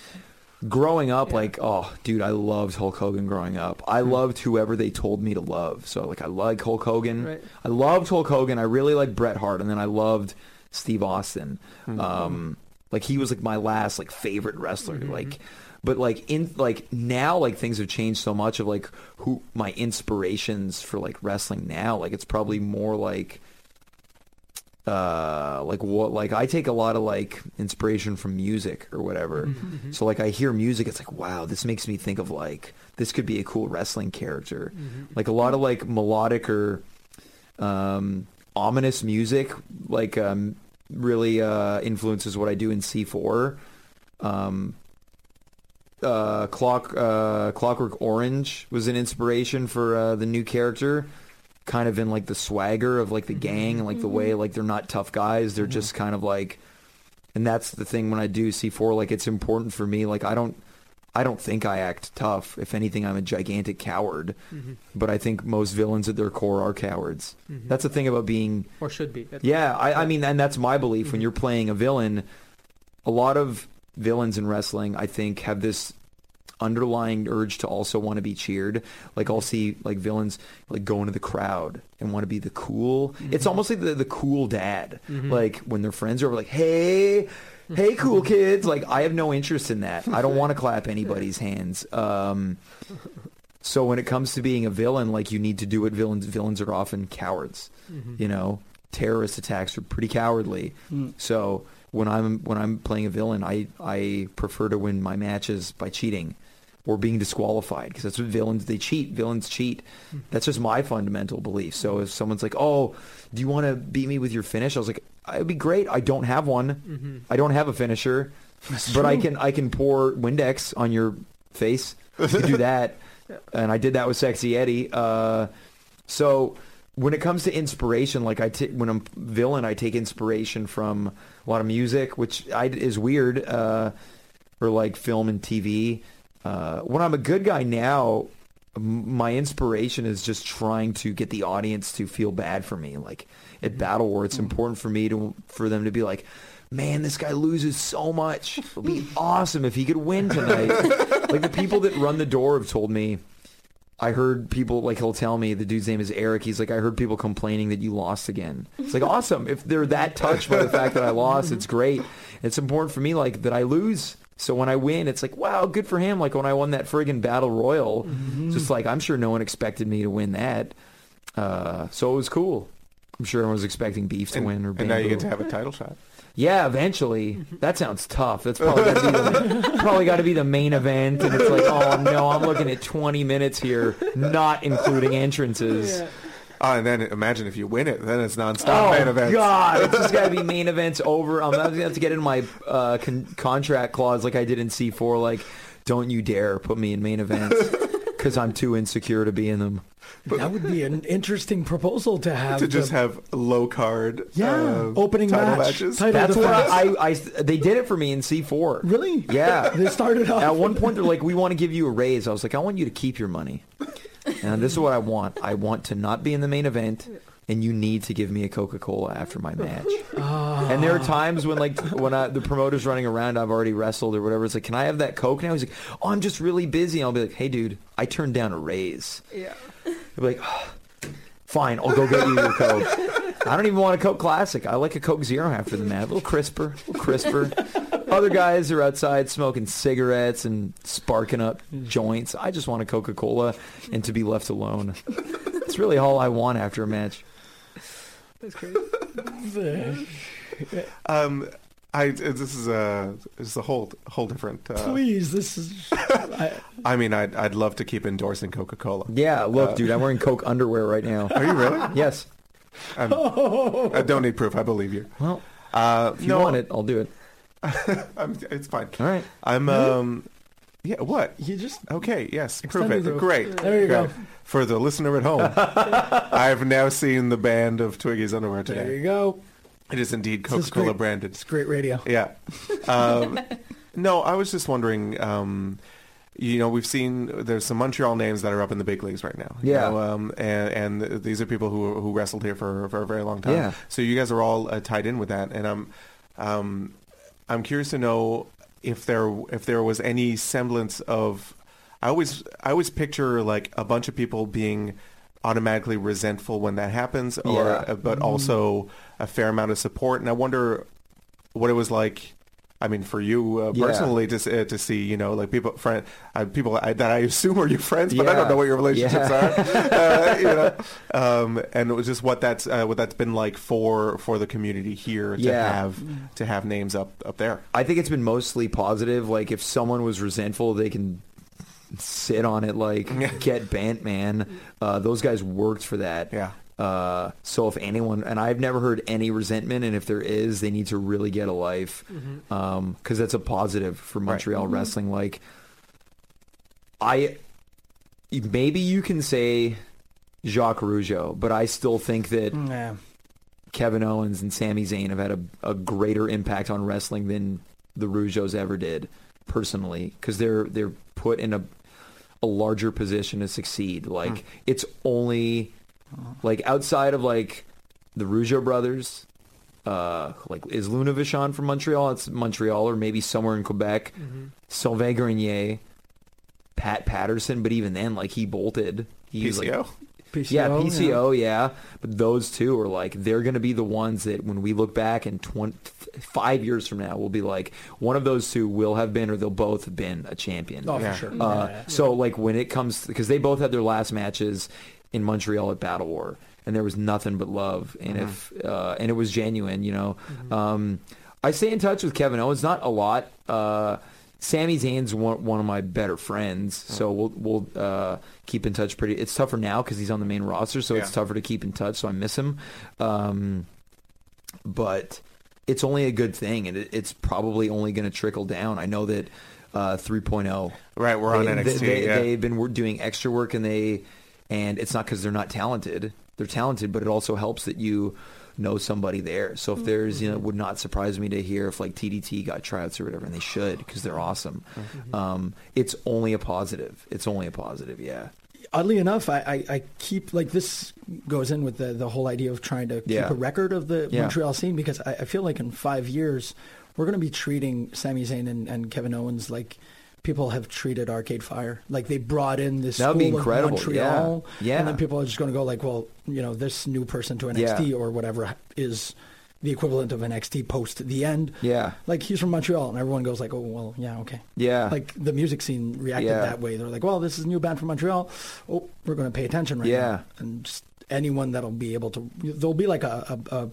growing up Yeah. like oh dude i loved hulk hogan growing up i Hmm. loved whoever they told me to love so like i like hulk hogan right? i loved hulk hogan i really liked bret hart and then i loved steve austin Hmm. um like he was like my last like favorite wrestler Mhm. like but like in like now like things have changed so much of like who my inspirations for like wrestling now like it's probably more like uh like what like i take a lot of like inspiration from music or whatever Mhm. so like I hear music, it's like, wow, this makes me think of like this could be a cool wrestling character. Mhm. Like a lot of like melodic or um, ominous music, like um, really uh, influences what I do in C4. Um, uh, Clock uh, Clockwork Orange was an inspiration for uh, the new character. Kind of in like the swagger of like the gang and like the way like they're not tough guys. They're just kind of like and that's the thing when I do C4 like it's important for me like I don't I don't think I act tough if anything I'm a gigantic coward Mhm. but I think most villains at their core are cowards Mhm. that's the thing about being or should be. That's- yeah I, I mean and that's my belief when Mhm. you're playing a villain a lot of villains in wrestling I think have this underlying urge to also want to be cheered. Like I'll see like villains like go into the crowd and want to be the cool. It's almost like the, the cool dad. Mhm. like when their friends are over like hey hey cool kids. Like i have no interest in that. I don't want to clap anybody's hands. Um so when it comes to being a villain like you need to do it villains villains are often cowards. Mhm. you know terrorist attacks are pretty cowardly. Mm. so when i'm when i'm playing a villain i i prefer to win my matches by cheating or being disqualified because that's what villains they cheat villains cheat. That's just my fundamental belief. So if someone's like oh do you want to beat me with your finish? I was like it'd be great. I don't have one. Mhm. i don't have a finisher That's but i can i can pour windex on your face. You can do that. And i did that with sexy eddie. Uh, so when it comes to inspiration like i ta- when i'm villain i take inspiration from a lot of music which I, is weird uh, or like film and tv uh, when i'm a good guy now my inspiration is just trying to get the audience to feel bad for me. Like at battle war it's important for me to for them to be like man this guy loses so much. It would be awesome if he could win tonight. Like the people that run the door have told me I heard people like he'll tell me the dude's name is Eric. He's like I heard people complaining that you lost again. It's like awesome if they're that touched by the fact that I lost. It's great. It's important for me like that I lose. So when I win, it's like wow, good for him. Like when I won that friggin' battle royal, just like I'm sure no one expected me to win that. Uh, so it was cool. I'm sure everyone was expecting beef to and, win or and now you get to have a title shot. Yeah, eventually. That sounds tough. That's probably got to be the, probably got to be the main event, and it's like, oh no, I'm looking at 20 minutes here, not including entrances. Oh, and then imagine if you win it, then it's nonstop Oh main events. God! It's just got to be main events over. I'm gonna have to get in my uh, con- contract clause like I did in C4. Like, don't you dare put me in main events because I'm too insecure to be in them. that would be an interesting proposal to have. To just the- have low card yeah, uh, opening title match. matches. Title That's what defense. I, I, I. They did it for me in C4. Really? Yeah. They started off. At one point, they're like, "We want to give you a raise." I was like, "I want you to keep your money." And this is what I want. I want to not be in the main event and you need to give me a Coca Cola after my match. Oh. And there are ah. times when like when I, the promoter's running around, I've already wrestled or whatever. It's like, can I have that Coke now? He's like, oh, I'm just really busy. I'll be like, hey, dude, I turned down a raise. Yeah. He'll be like, "Oh, fine, I'll go get you your Coke. I don't even want a Coke Classic. I like a Coke Zero after the match. A little crisper, a little crisper. Other guys are outside smoking cigarettes and sparking up joints. I just want a Coca-Cola and to be left alone. It's really all I want after a match. That's crazy. Um, I this is a this is a whole whole different. Uh, Please, this is. I, I mean, I'd I'd love to keep endorsing Coca Cola. Yeah, look, dude, I'm wearing Coke underwear right now. Are you really? Yes. I'm, I don't need proof. I believe you. Well, Uh, if you no, want it, I'll do it. I'm, it's fine. All right. I'm um, yeah. What? you just. Okay. Yes. Prove it. Extended proof. Great. There you go. Great. For the listener at home, I've now seen the band of Twiggy's underwear There you go. It is indeed Coca Cola branded. It's great radio. Yeah. Um, no, I was just wondering. Um, you know, we've seen there's some Montreal names that are up in the big leagues right now. you Yeah. know, um, and, and these are people who who wrestled here for for a very long time. Yeah. So you guys are all uh, tied in with that, and I'm um, I'm curious to know if there if there was any semblance of. I always I always picture like a bunch of people being automatically resentful when that happens, or Yeah. but mm-hmm. also a fair amount of support. And I wonder what it was like. I mean, for you uh, Yeah. personally, to uh, to see, you know, like people, friend, uh, people I, that I assume are your friends, but I don't know what your relationships Yeah. are. Uh, you know, um, and it was just what that's uh, what that's been like for for the community here to Yeah. have to have names up up there. I think it's been mostly positive. Like if someone was resentful, they can sit on it. Like get bent, man. Uh, those guys worked for that. Yeah. Uh, so if anyone, and I've never heard any resentment, and if there is, they need to really get a life, mm-hmm. um, because that's a positive for Montreal mm-hmm. wrestling. Like, I maybe you can say Jacques Rougeau, but I still think that Yeah. Kevin Owens and Sami Zayn have had a, a greater impact on wrestling than the Rougeaus ever did, personally, because they're they're put in a a larger position to succeed. Like hmm. it's only like outside of like the Rougeau brothers, uh, like is Luna Vachon from Montreal? It's Montreal or maybe somewhere in Quebec. Sylvain Grenier, Pat Patterson, but even then, like he bolted. He's like PCO. PCO, yeah, PCO, yeah. But those two are like they're going to be the ones that when we look back in 20, five years from now, we'll be like one of those two will have been or they'll both have been a champion. Oh, Yeah. for sure. Uh, Yeah. So like when it comes because they both had their last matches in Montreal at Battle War, and there was nothing but love, and if uh, and it was genuine, you know. Um, I stay in touch with Kevin Owens, not a lot. Uh, Sami Zayn's one, one of my better friends, so we'll we'll uh, keep in touch. Pretty. It's tougher now because he's on the main roster, so it's tougher to keep in touch. So I miss him, um, but it's only a good thing, and it, it's probably only going to trickle down. I know that uh, 3.0 Right, we're on they, NXT. They, yeah. They've been doing extra work, and they, and it's not because they're not talented. They're talented, but it also helps that you know somebody there. So if there's, you know, it would not surprise me to hear if like TDT got tryouts or whatever, and they should because they're awesome. Um, it's only a positive. It's only a positive. Yeah. Oddly enough, I, I, I keep like this goes in with the the whole idea of trying to keep Yeah. a record of the Yeah. Montreal scene because I, I feel like in five years we're going to be treating Sami Zayn and, and Kevin Owens like people have treated Arcade Fire. Like they brought in this That would be school of Montreal, yeah. Yeah. and then people are just going to go like, well, you know, this new person to NXT Yeah. or whatever is the equivalent of NXT post the end. Yeah. Like he's from Montreal, and everyone goes like, "Oh, well, yeah, okay." Yeah. Like the music scene reacted Yeah. that way. They're like, "Well, this is a new band from Montreal. Oh, we're going to pay attention right Yeah. now." And just anyone that'll be able to, there'll be like a, a,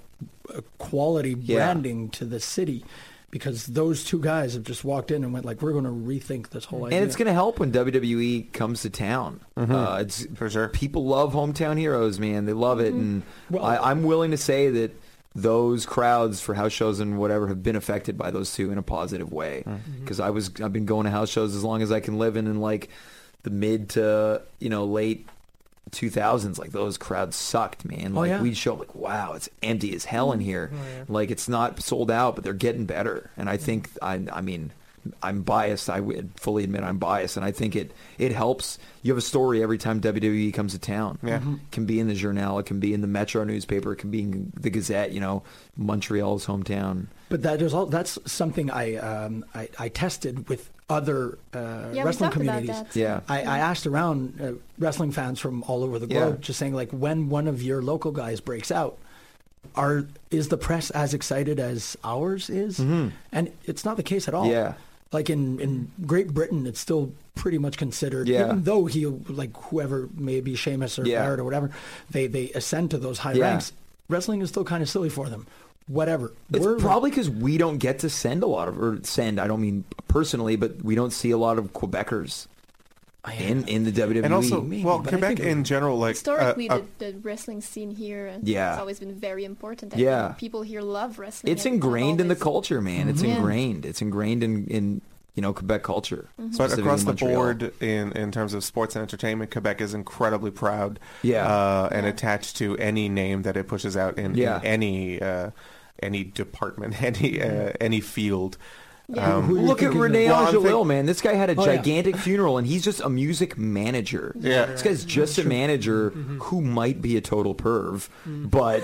a, quality branding to the city because those two guys have just walked in and went like, "We're going to rethink this whole idea." And it's going to help when WWE comes to town. Mm-hmm. Uh, it's For sure. People love hometown heroes, man. They love it, mm-hmm. and Well- I, I'm willing to say that those crowds for house shows and whatever have been affected by those two in a positive way. Mm-hmm. Because I was, I've been going to house shows as long as I can live in, in like the mid to you know late 2000s. Like those crowds sucked, man. Oh, Like yeah. we'd show up like, wow, it's empty as hell in here. Like it's not sold out, but they're getting better. And I think, I, I mean. I'm biased. I would fully admit I'm biased, and I think it it helps. You have a story every time WWE comes to town. Yeah. Mm-hmm. It can be in the Journal, it can be in the Metro newspaper, it can be in the Gazette. You know, Montreal's hometown. But that is all. That's something I um, I, I tested with other uh, Yeah, wrestling communities. Yeah. I, I asked around uh, wrestling fans from all over the globe, Yeah. just saying like, when one of your local guys breaks out, are is the press as excited as ours is? And it's not the case at all. Mm-hmm. Yeah. Like in, in Great Britain, it's still pretty much considered, Yeah. even though he like whoever may be Sheamus or Yeah. Barrett or whatever, they they ascend to those high Yeah. ranks. Wrestling is still kind of silly for them. Whatever. It's We're- probably because we don't get to send a lot of, or send. I don't mean personally, but we don't see a lot of Quebecers in in the WWE. And also, maybe, well, but I Quebec in general, like Historically, uh, uh, the, the wrestling scene here Yeah. it's always been very important. I Yeah. think. people here love wrestling. it's and have ingrained in the culture, man. It's ingrained. It's ingrained in in you know Quebec culture. But across the board, in, in terms of sports and entertainment, Quebec is incredibly proud Yeah. uh, and Yeah. attached to any name that it pushes out in, Yeah. in any uh, any department, any uh, any field. Yeah. Um, Who are Look at thinking? Rene Angelil, think- man. This guy had a Oh, yeah. gigantic funeral, and he's just a music manager. Yeah. This guy's just a manager who might be a total perv, but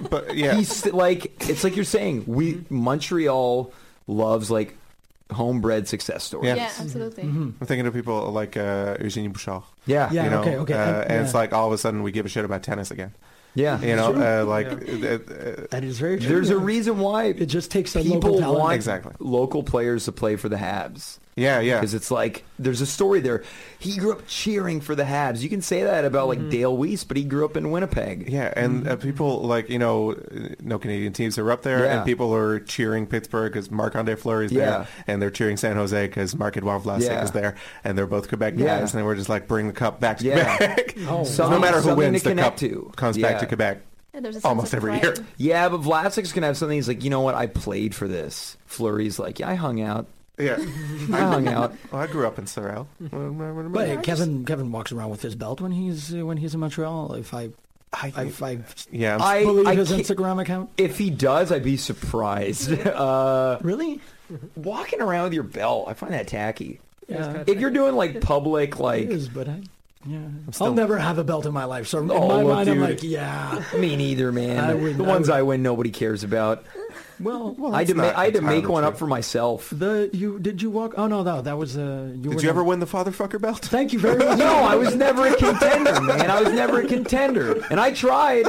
but yeah, he's like it's like you're saying we Montreal loves like homebred success stories. Yeah. Yeah, absolutely. Mm-hmm. I'm thinking of people like uh, Eugenie Bouchard. Yeah, Yeah. you know, okay, okay. uh, And- and it's like all of a sudden we give a shit about tennis again. Yeah. You know, True. uh, like Yeah. uh, That is very true. There's a reason why It just takes a people local talent. want Exactly. local players to play for the Habs. Yeah, yeah. Because it's like there's a story there. He grew up cheering for the Habs. You can say that about like Dale Weise, but he grew up in Winnipeg. Yeah, and uh, people like you know, uh, no Canadian teams are up there, Yeah. and people are cheering Pittsburgh because Marc Andre Fleury is Yeah. there, and they're cheering San Jose because Marc Edouard Vlasic Yeah. is there, and they're both Quebec Yeah. guys, and we're just like bring the cup back to Yeah. Quebec. Oh, Something- no matter who wins, the cup to. comes Yeah. back to Quebec. There's a sense Almost of every pride. year. Yeah, but Vlasic's gonna have something. He's like, you know what? I played for this. Fleury's like, yeah, I hung out. Yeah, I hung out. well, I grew up in Sorel. But uh, Kevin Kevin walks around with his belt when he's uh, when he's in Montreal. If I I, I, if I yeah, I'm believe I his can't- Instagram account. if he does, I'd be surprised. uh, Really? walking around with your belt, I find that tacky. Yeah, If you're doing like public, like is. But I, yeah, still- I'll never have a belt in my life. So in Oh, my look, mind, I'm dude. like, yeah. me neither, man. I would- the I ones would- I win, nobody cares about. Well, Well, I had to, ma- I had to make one true. up for myself. the you did you walk? Oh no, no, that was uh. You were Did you ever not- win the fatherfucker belt? Thank you very much. No, I was never a contender, man. I was never a contender, and I tried.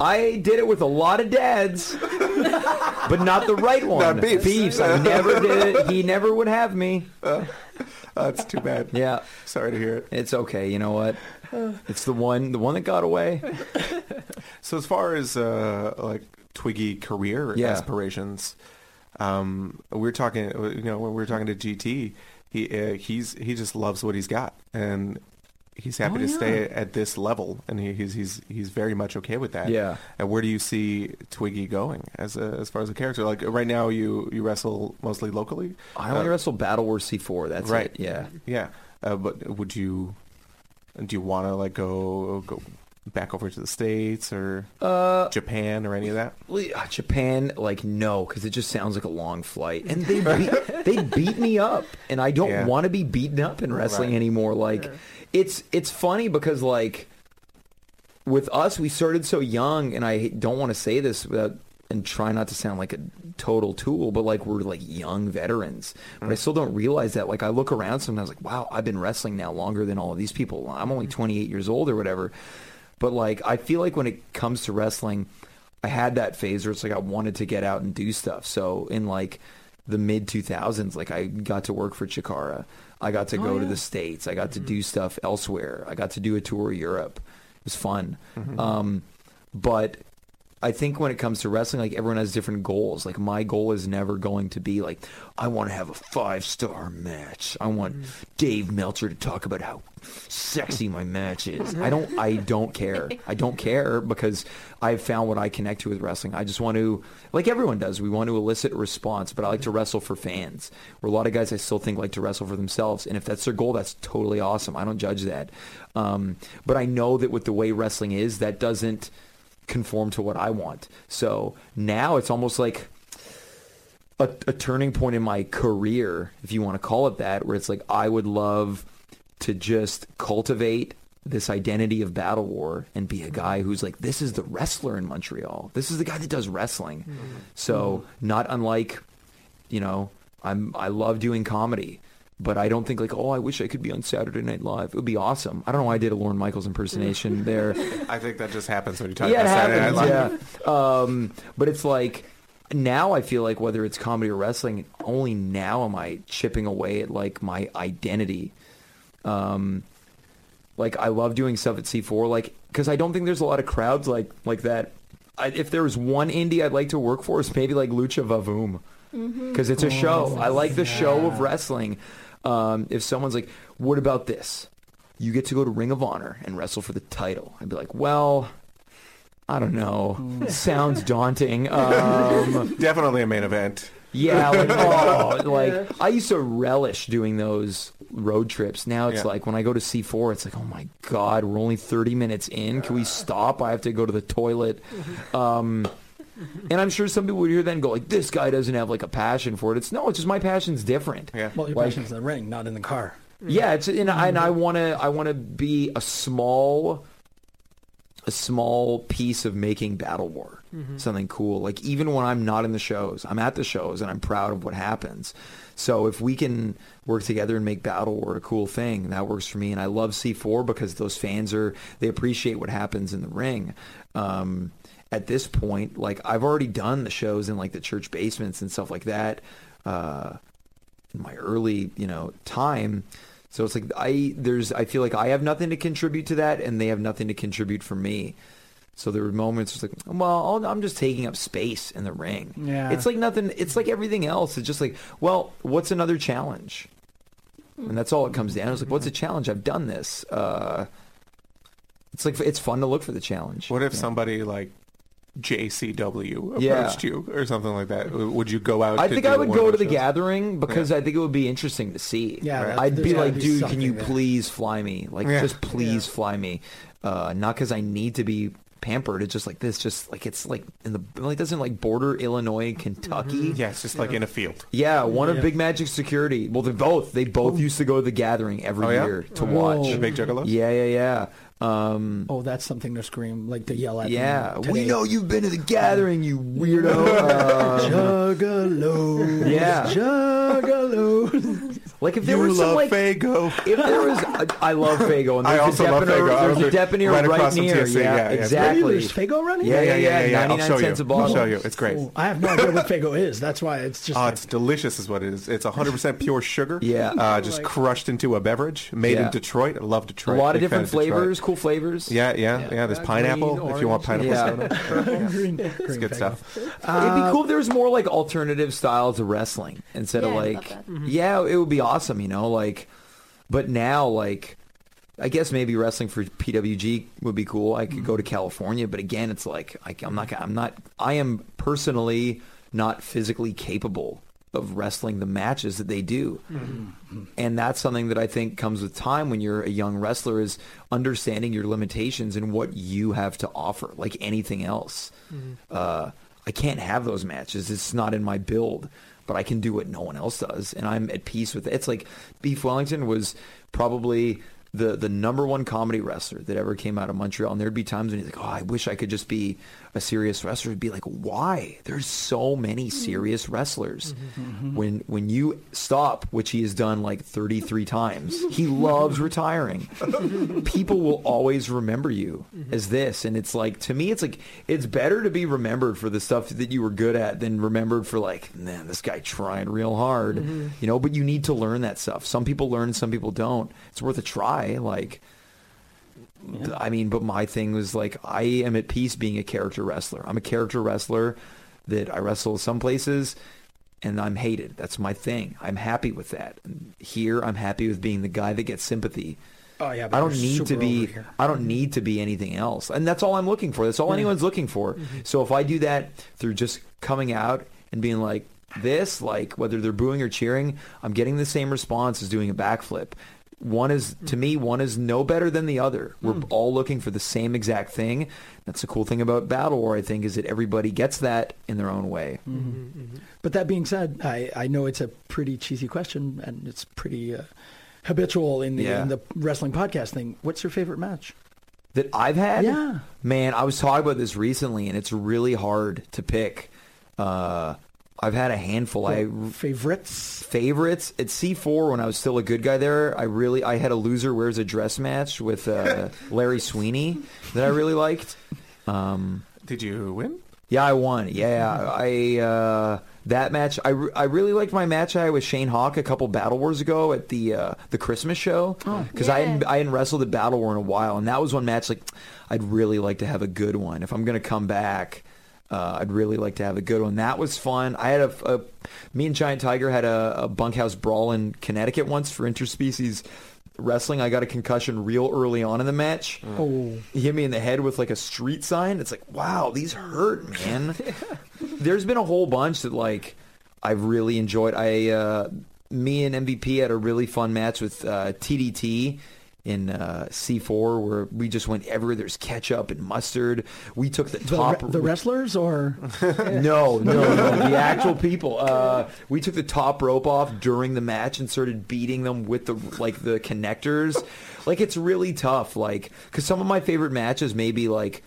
I did it with a lot of dads, but not the right one. Not Beefs. Beefs. I never did it. He never would have me. Oh, that's too bad. Yeah, Sorry to hear it. it's okay. You know what? It's the one, the one that got away. So as far as uh, like Twiggy career Yeah. aspirations, um, we we're talking. You know, when we were talking to GT, he uh, he's he just loves what he's got, and he's happy Oh, to yeah. stay at this level, and he, he's he's he's very much okay with that. Yeah. And where do you see Twiggy going as a, as far as a character? Like right now, you you wrestle mostly locally. I only Uh, wrestle Battle War C4. That's right. it. Yeah. Yeah, uh, but would you do you want to like go go back over to the states or Uh, Japan or any of that? Uh, Japan, like no, because it just sounds like a long flight, and they beat, they beat me up, and I don't Yeah. want to be beaten up in wrestling Right. anymore. Like, it's it's funny because like with us, we started so young, and I don't want to say this without and try not to sound like a total tool, but like we're like young veterans. But I still don't realize that. Like I look around sometimes, like wow, I've been wrestling now longer than all of these people. I'm only 28 years old or whatever. But like I feel like when it comes to wrestling, I had that phase where it's like I wanted to get out and do stuff. So in like the mid 2000s, like I got to work for Chikara. I got to Oh, go to the states. I got to do stuff elsewhere. I got to do a tour of Europe. It was fun. Um, but I think when it comes to wrestling, like everyone has different goals. Like my goal is never going to be like I want to have a five star match. I want mm-hmm. Dave Meltzer to talk about how sexy my match is. I don't. I mm-hmm. don't care. I don't care because I've found what I connect to with wrestling. I just want to, like everyone does, we want to elicit a response. But I like to mm-hmm. wrestle for fans. Where a lot of guys I still think like to wrestle for themselves, and if that's their goal, that's totally awesome. I don't judge that. Um, but I know that with the way wrestling is, that doesn't conform to what I want. So now it's almost like a, a turning point in my career, if you want to call it that, where it's like I would love to just cultivate this identity of battle war and be a guy who's like this is the wrestler in Montreal. This is the guy that does wrestling. Mm-hmm. So mm-hmm. not unlike, you know, I'm I love doing comedy. But I don't think like, oh, I wish I could be on Saturday Night Live. It would be awesome. I don't know why I did a Lorne Michaels impersonation there. I think that just happens when you talk yeah, about Saturday Night. Live. Yeah. Um, but it's like now I feel like whether it's comedy or wrestling, only now am I chipping away at like my identity. Um, like I love doing stuff at C4, like because I don't think there's a lot of crowds like like that. I, if there was one indie I'd like to work for, is maybe like Lucha Vavoom because it's a show. I like the show of wrestling. Um, if someone's like, "What about this? You get to go to Ring of Honor and wrestle for the title," I'd be like, "Well." I don't know. Sounds daunting. Um, Definitely a main event. yeah, like, oh, like I used to relish doing those road trips. Now it's Yeah. like when I go to C4, it's like, oh my god, we're only 30 minutes in. Can we stop? I have to go to the toilet. Um, and I'm sure some people would hear that and go like, this guy doesn't have like a passion for it. It's no, it's just my passion's different. Yeah. Well, your Like- passion's in the ring, not in the car. Yeah, it's and I, and I want to I want to be a small a small piece of making Battle War something cool. Like even when I'm not in the shows, I'm at the shows and I'm proud of what happens. So if we can work together and make Battle War a cool thing, that works for me. And I love C4 because those fans are they appreciate what happens in the ring. Um, at this point, like I've already done the shows in like the church basements and stuff like that. Uh, in my early, you know, time. So it's like I there's I feel like I have nothing to contribute to that, and they have nothing to contribute for me. So there were moments it's like, well, I'll, I'm just taking up space in the ring. Yeah. It's like nothing. It's like everything else. It's just like, well, what's another challenge? And that's all it comes down. To. It's like, what's a challenge? I've done this. Uh, it's like it's fun to look for the challenge. What if Yeah. somebody like JCW approached Yeah. you or something like that? Would you go out? I to think do I would go to the shows? gathering because I think it would be interesting to see. Yeah, that- I'd be like, be dude, can you there." please fly me? Like, Yeah. just please Yeah. fly me. Uh, not because I need to be pampered. It's just like this. Just like it's like in the like doesn't like border Illinois, Kentucky. Yeah, it's just like in a field. Yeah, one Yeah. of Big Magic Security. Well, they both they both used to go to the gathering every Oh, yeah? year to Whoa. watch. The big juggalos? Yeah, yeah, yeah. Um, Oh, that's something to scream, like to yell at. yeah, we know you've been to the gathering, you weirdo. Um, Juggalo. Yeah. Juggalo. Like if there You was some like Faygo. if there was, I love Faygo, and I also a love Depiner, Faygo. There's a was right right, near. TSC. Yeah, Yeah, yeah. exactly. Really? There's Faygo running? Yeah, yeah, yeah. yeah. I'll show cents you. a bottle. I'll show you. It's great. Oh, I have no idea what Faygo is. That's why it's just. Oh, like- it's delicious, is what it is. It's 100% pure sugar. Yeah. uh, just crushed into a beverage. Made Yeah. in Detroit. I love Detroit. A lot of Big different Detroit. flavors, cool flavors. Yeah, yeah, yeah. Yeah. There's Uh, pineapple if you want pineapple Yeah. soda. green, It's green good stuff. It'd be cool if there was more like alternative styles of wrestling instead of like, yeah, it would be awesome, you know, like, but now like, I guess maybe wrestling for PWG would be cool. I could go to mm-hmm. California, but again, it's like I, I'm not, I'm not, I am personally not physically capable of wrestling the matches that they do. Mm-hmm. And that's something that I think comes with time when you're a young wrestler is understanding your limitations and what you have to offer, like anything else. Mm-hmm. Uh, I can't have those matches. It's not in my build, but I can do what no one else does, and I'm at peace with it. It's like Beef Wellington was probably the the number one comedy wrestler that ever came out of Montreal, and there'd be times when he's like, "Oh, I wish I could just be a serious wrestler." It'd be like, "Why? There's so many mm-hmm. serious wrestlers." Mm-hmm. Mm-hmm. When when you stop, which he has done like 33 times, he loves retiring. People will always remember you as this, and it's like to me, it's like it's better to be remembered for the stuff that you were good at than remembered for like, man, this guy trying real hard, you know. But you need to learn that stuff. Some people learn, some people don't. It's worth a try. Like. I mean, but my thing was like I am at peace being a character wrestler. I'm a character wrestler that I wrestle some places and I'm hated. That's my thing. I'm happy with that. Here I'm happy with being the guy that gets sympathy. Oh yeah, but I don't need to be. I don't need to be anything else. And that's all I'm looking for. That's all anyone's looking for. So if I do that through just coming out and being like this, like whether they're booing or cheering, I'm getting the same response as doing a backflip. One is to me one is no better than the other. We're Hmm. all looking for the same exact thing. That's the cool thing about Battle War, I think, is that everybody gets that in their own way. Mm-hmm. But that being said, I, I know it's a pretty cheesy question and it's pretty uh, habitual in the Yeah. in the wrestling podcast thing. What's your favorite match? That I've had, Yeah. man. I was talking about this recently, and it's really hard to pick. Uh, I've had a handful. I favorites. favorites at C4 when I was still a good guy there. I really I had a loser wears a dress match with uh, Larry Sweeney that I really liked. Um, Did you win? yeah, I won. Yeah, I uh, that match. I, re- I really liked my match I had with Shayne Hawke a couple Battle Wars ago at the uh, the Christmas show because I hadn't Yeah. I hadn't wrestled at Battle War in a while, and that was one match like I'd really like to have a good one if I'm gonna come back. Uh, I'd really like to have a good one. That was fun. I had a, a me and Giant Tiger had a, a bunkhouse brawl in Connecticut once for interspecies wrestling. I got a concussion real early on in the match. Oh, He hit me in the head with like a street sign. It's like, wow, these hurt, man. There's been a whole bunch that like I've really enjoyed. I uh, me and MVP had a really fun match with uh, TDT in uh, C4 where we just went everywhere. There's ketchup and mustard. We took the the, top. re- the wrestlers or No, no, no. The actual people. Uh, we took the top rope off during the match and started beating them with the like the connectors. Like it's really tough. Like because some of my favorite matches maybe like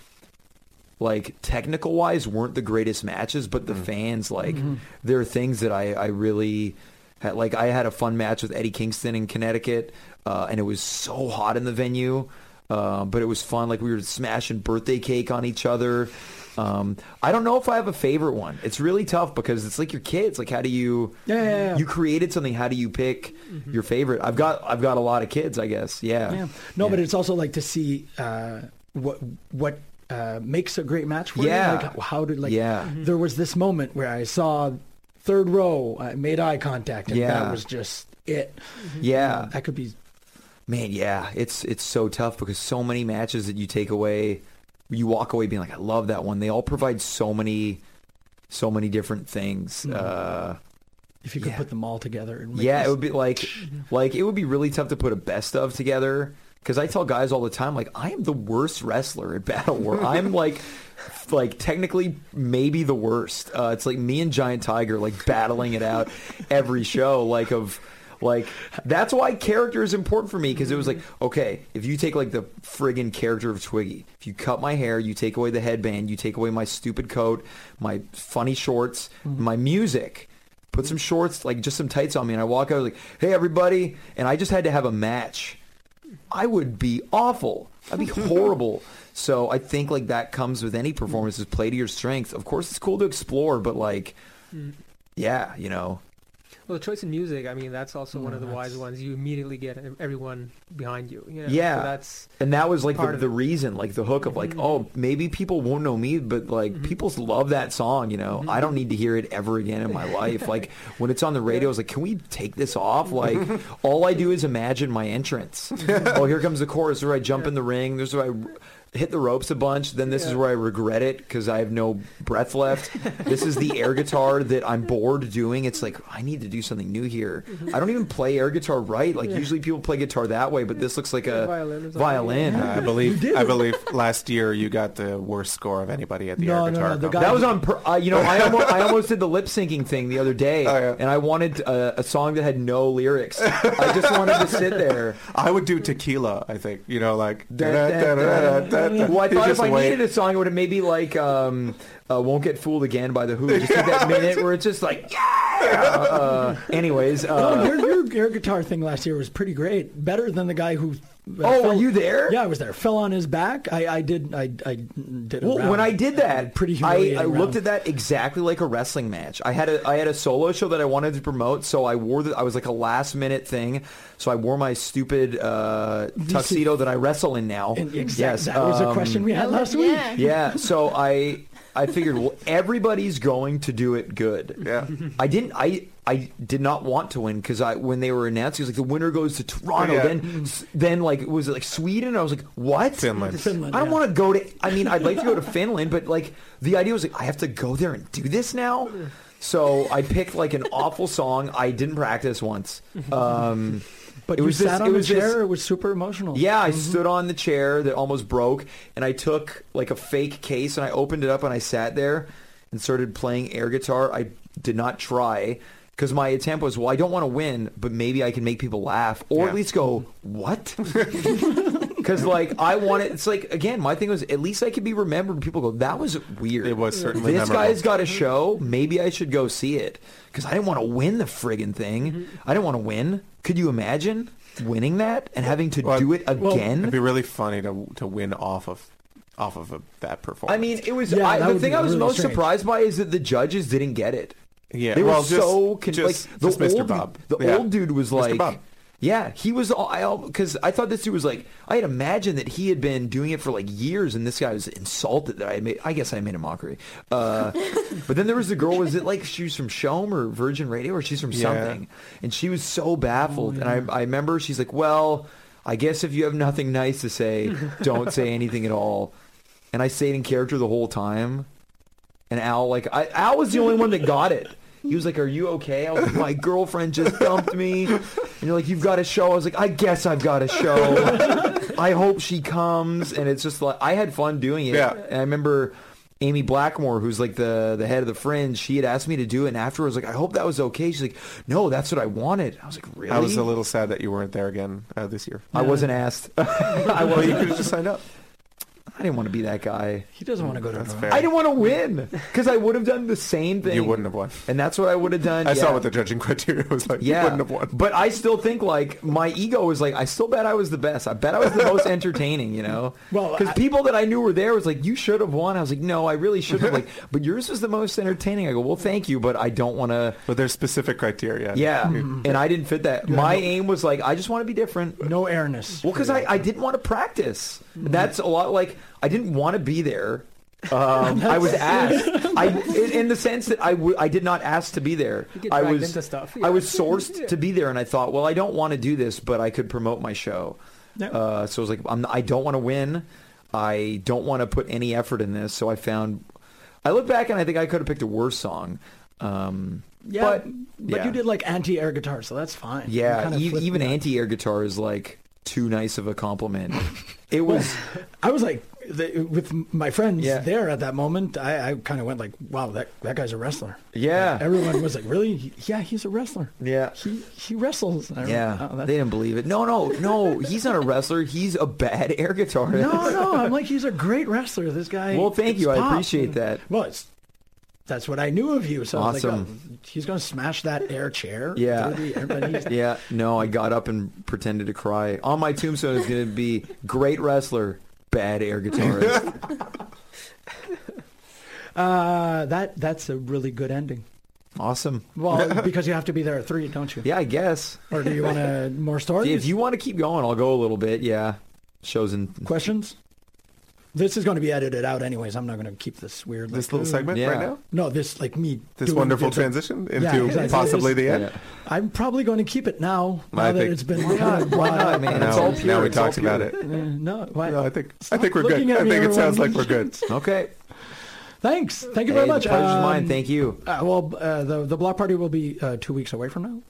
like technical wise weren't the greatest matches, but the fans like there are things that I I really had. Like I had a fun match with Eddie Kingston in Connecticut, uh, and it was so hot in the venue. Uh, but it was fun. Like we were smashing birthday cake on each other. Um, I don't know if I have a favorite one. It's really tough because it's like your kids. Like, how do you? Yeah, yeah, yeah. You created something. How do you pick your favorite? I've got I've got a lot of kids. I guess. Yeah. yeah. No, but it's also like to see uh, what what uh, makes a great match for Yeah. you. Like how did like Yeah. there was this moment where I saw third row, I made eye contact, and Yeah. that was just it. Yeah. That could be Man, yeah, it's it's so tough because so many matches that you take away, you walk away being like, I love that one. They all provide so many, so many different things. Uh, if you could Yeah. put them all together. yeah, this- it would be like, like it would be really tough to put a best of together. Because I tell guys all the time, like I am the worst wrestler at Battle War. I'm like, like technically maybe the worst. Uh, it's like me and Giant Tiger like battling it out every show. Like of like that's why character is important for me because it was like okay if you take like the friggin' character of Twiggy if you cut my hair you take away the headband you take away my stupid coat my funny shorts my music put some shorts like just some tights on me and I walk out like hey everybody and I just had to have a match I would be awful. I'd be horrible. So I think like that comes with any performance is play to your strengths. Of course it's cool to explore, but like mm. yeah, you know. Well, the choice in music, I mean, that's also one Oh, of the mm, wise ones. You immediately get everyone behind you. you know? Yeah. So that's And that was like the, the reason, like the hook of like, Mhm. oh, maybe people won't know me, but like mm-hmm. people love that song, you know. I don't mm-hmm. need to hear it ever again in my life. Like when it's on the radio, I was like, can we take this off? Like all I do is imagine my entrance. Mm-hmm. oh, here comes the chorus where I jump in the ring. There's where I hit the ropes a bunch. Then this is where I regret it because I have no breath left. this is the air guitar that I'm bored doing. It's like I need to do something new here. I don't even play air guitar right. Like Yeah. usually people play guitar that way, but this looks like Yeah, a violin violin. Uh, I believe I believe last year you got the worst score of anybody at the No, air no, guitar. no, the competition. guy- That was on. Per- uh, you know, I almost, I almost did the lip syncing thing the other day, Oh, yeah. and I wanted uh, a song that had no lyrics. I just wanted to sit there. I would do tequila. I think you know, like. Da- da- da- da- da- Well, I thought if I wait. needed a song, it would have maybe like um, uh, "Won't Get Fooled Again" by the Who. Just take that minute where it's just like, yeah. Uh, anyways, No, uh, your, your air guitar thing last year was pretty great. Better than the guy who. Uh, oh, were you there? Yeah, I was there. Fell on his back. I, I did. I, I did. A Well, round. when I did that, pretty I. I looked at that exactly like a wrestling match. I had a I had a solo show that I wanted to promote, so I wore the I was like a last minute thing. So I wore my stupid uh, tuxedo that I wrestle in now. And exact- yes, that was a um, question we had last week. yeah. Yeah, so I I figured well everybody's going to do it good. Yeah. I didn't. I I did not want to win because I when they were announcing, it was like the winner goes to Toronto. Yeah. Then then like was it like Sweden? I was like, what? Finland. Finland. I don't yeah. want to go to. I mean, I'd like to go to Finland, but like the idea was like I have to go there and do this now. So I picked like an awful song. I didn't practice once. Um, But it you was sat this- on it the was this- it was super emotional. Yeah, I mm-hmm. stood on the chair that almost broke, and I took like a fake case and I opened it up and I sat there and started playing air guitar. I did not try because my attempt was, well, I don't want to win, but maybe I can make people laugh or Yeah. at least go, mm-hmm. what? Because like I want it. It's like again, my thing was at least I could be remembered. People go, that was weird. It was certainly This memorable. guy's got a show. Maybe I should go see it because I didn't want to win the friggin' thing. Mm-hmm. I didn't want to win. Could you imagine winning that and having to Well, do it well, again? It'd be really funny to to win off of off of a, that performance. I mean, it was. Yeah, I, the thing I was really most strange. surprised by is that the judges didn't get it. yeah, They well, were just, so con- just, like the just Mr. old Bob. the Yeah. old dude was Mr. like. Bob. Yeah, he was all I because I thought this dude was like I had imagined that he had been doing it for like years, and this guy was insulted that I made. I guess I made a mockery. Uh, but then there was the girl. Was it like she was from CHOM or Virgin Radio, or she's from Yeah. something? And she was so baffled. Oh, And I, I remember she's like, "Well, I guess if you have nothing nice to say, don't say anything at all." And I stayed in character the whole time. And Al, like, I, Al was the only one that got it. He was like, "Are you okay?" I was like, "My girlfriend just dumped me." And you're like, "You've got a show." I was like, "I guess I've got a show." I hope she comes. And it's just like I had fun doing it. Yeah. And I remember Amy Blackmore, who's like the the head of the Fringe, she had asked me to do it. And afterwards, like, I hope that was okay. She's like, "No, that's what I wanted." I was like, "Really?" I was a little sad that you weren't there again uh, this year. I wasn't asked. I Well, you wasn't. could have just signed up. I didn't want to be that guy. He doesn't want to go to That's the fair. I didn't want to win because I would have done the same thing. You wouldn't have won. and that's what I would have done. I yeah. saw what the judging criteria was like. Yeah, You wouldn't have won. but I still think like my ego was like I still bet I was the best. I bet I was the most entertaining. You know, Well, because people that I knew were there was like you should have won. I was like no, I really should have. like, but yours was the most entertaining. I go well, thank you, but I don't want to. But there's specific criteria. Yeah, You- and I didn't fit that. My aim was like I just want to be different. No airness. Well, because I, I didn't want to practice. That's a lot like I didn't want to be there. Um, I was asked. I in, in the sense that I w- I did not ask to be there. I was into stuff, I was sourced to be there, and I thought, well, I don't want to do this, but I could promote my show. Yeah. Uh, so I was like, I'm, I don't want to win. I don't want to put any effort in this. So I found. I look back and I think I could have picked a worse song. Um, yeah, but, but, yeah. you did like anti-air guitar, so that's fine. Yeah, e- even that. anti-air guitar is like too nice of a compliment. it was. I was like, the, with my friends Yeah. there at that moment, I, I kind of went like, "Wow, that that guy's a wrestler." Yeah. Everyone was like, "Really? He- Yeah, he's a wrestler. Yeah. He he wrestles." I Yeah, oh, they didn't believe it. No, no, no. He's not a wrestler. He's a bad air guitarist. no, no. I'm like, he's a great wrestler. This guy. Well, thank you. I appreciate that. Well, it's that's what I knew of you. So I was like, Awesome. oh, he's gonna smash that air chair. Yeah. the- Yeah, no. I got up and pretended to cry. On my tombstone is going to be great wrestler, bad air guitarist. Uh, that that's a really good ending. awesome. Well, because you have to be there at three, don't you? Yeah, I guess. Or do you want to more stories? If you want to keep going, I'll go a little bit. Yeah, shows and questions? This is going to be edited out anyways. I'm not going to keep this weird. This little segment Yeah. right now. No, this like me. This doing wonderful bits transition into Yeah, exactly. possibly the end. Yeah. I'm probably going to keep it now. Now I that think- it's been Why not? kind Why not, man? Now, It's all pure. now we It's all talked about it. Uh, no, what? No, I think I think we're good. I think it sounds like we're good. Okay. Thanks. Thank you Hey, very the much. pleasure's Um, mine. Thank you. Uh, well, uh, the the block party will be uh, two weeks away from now.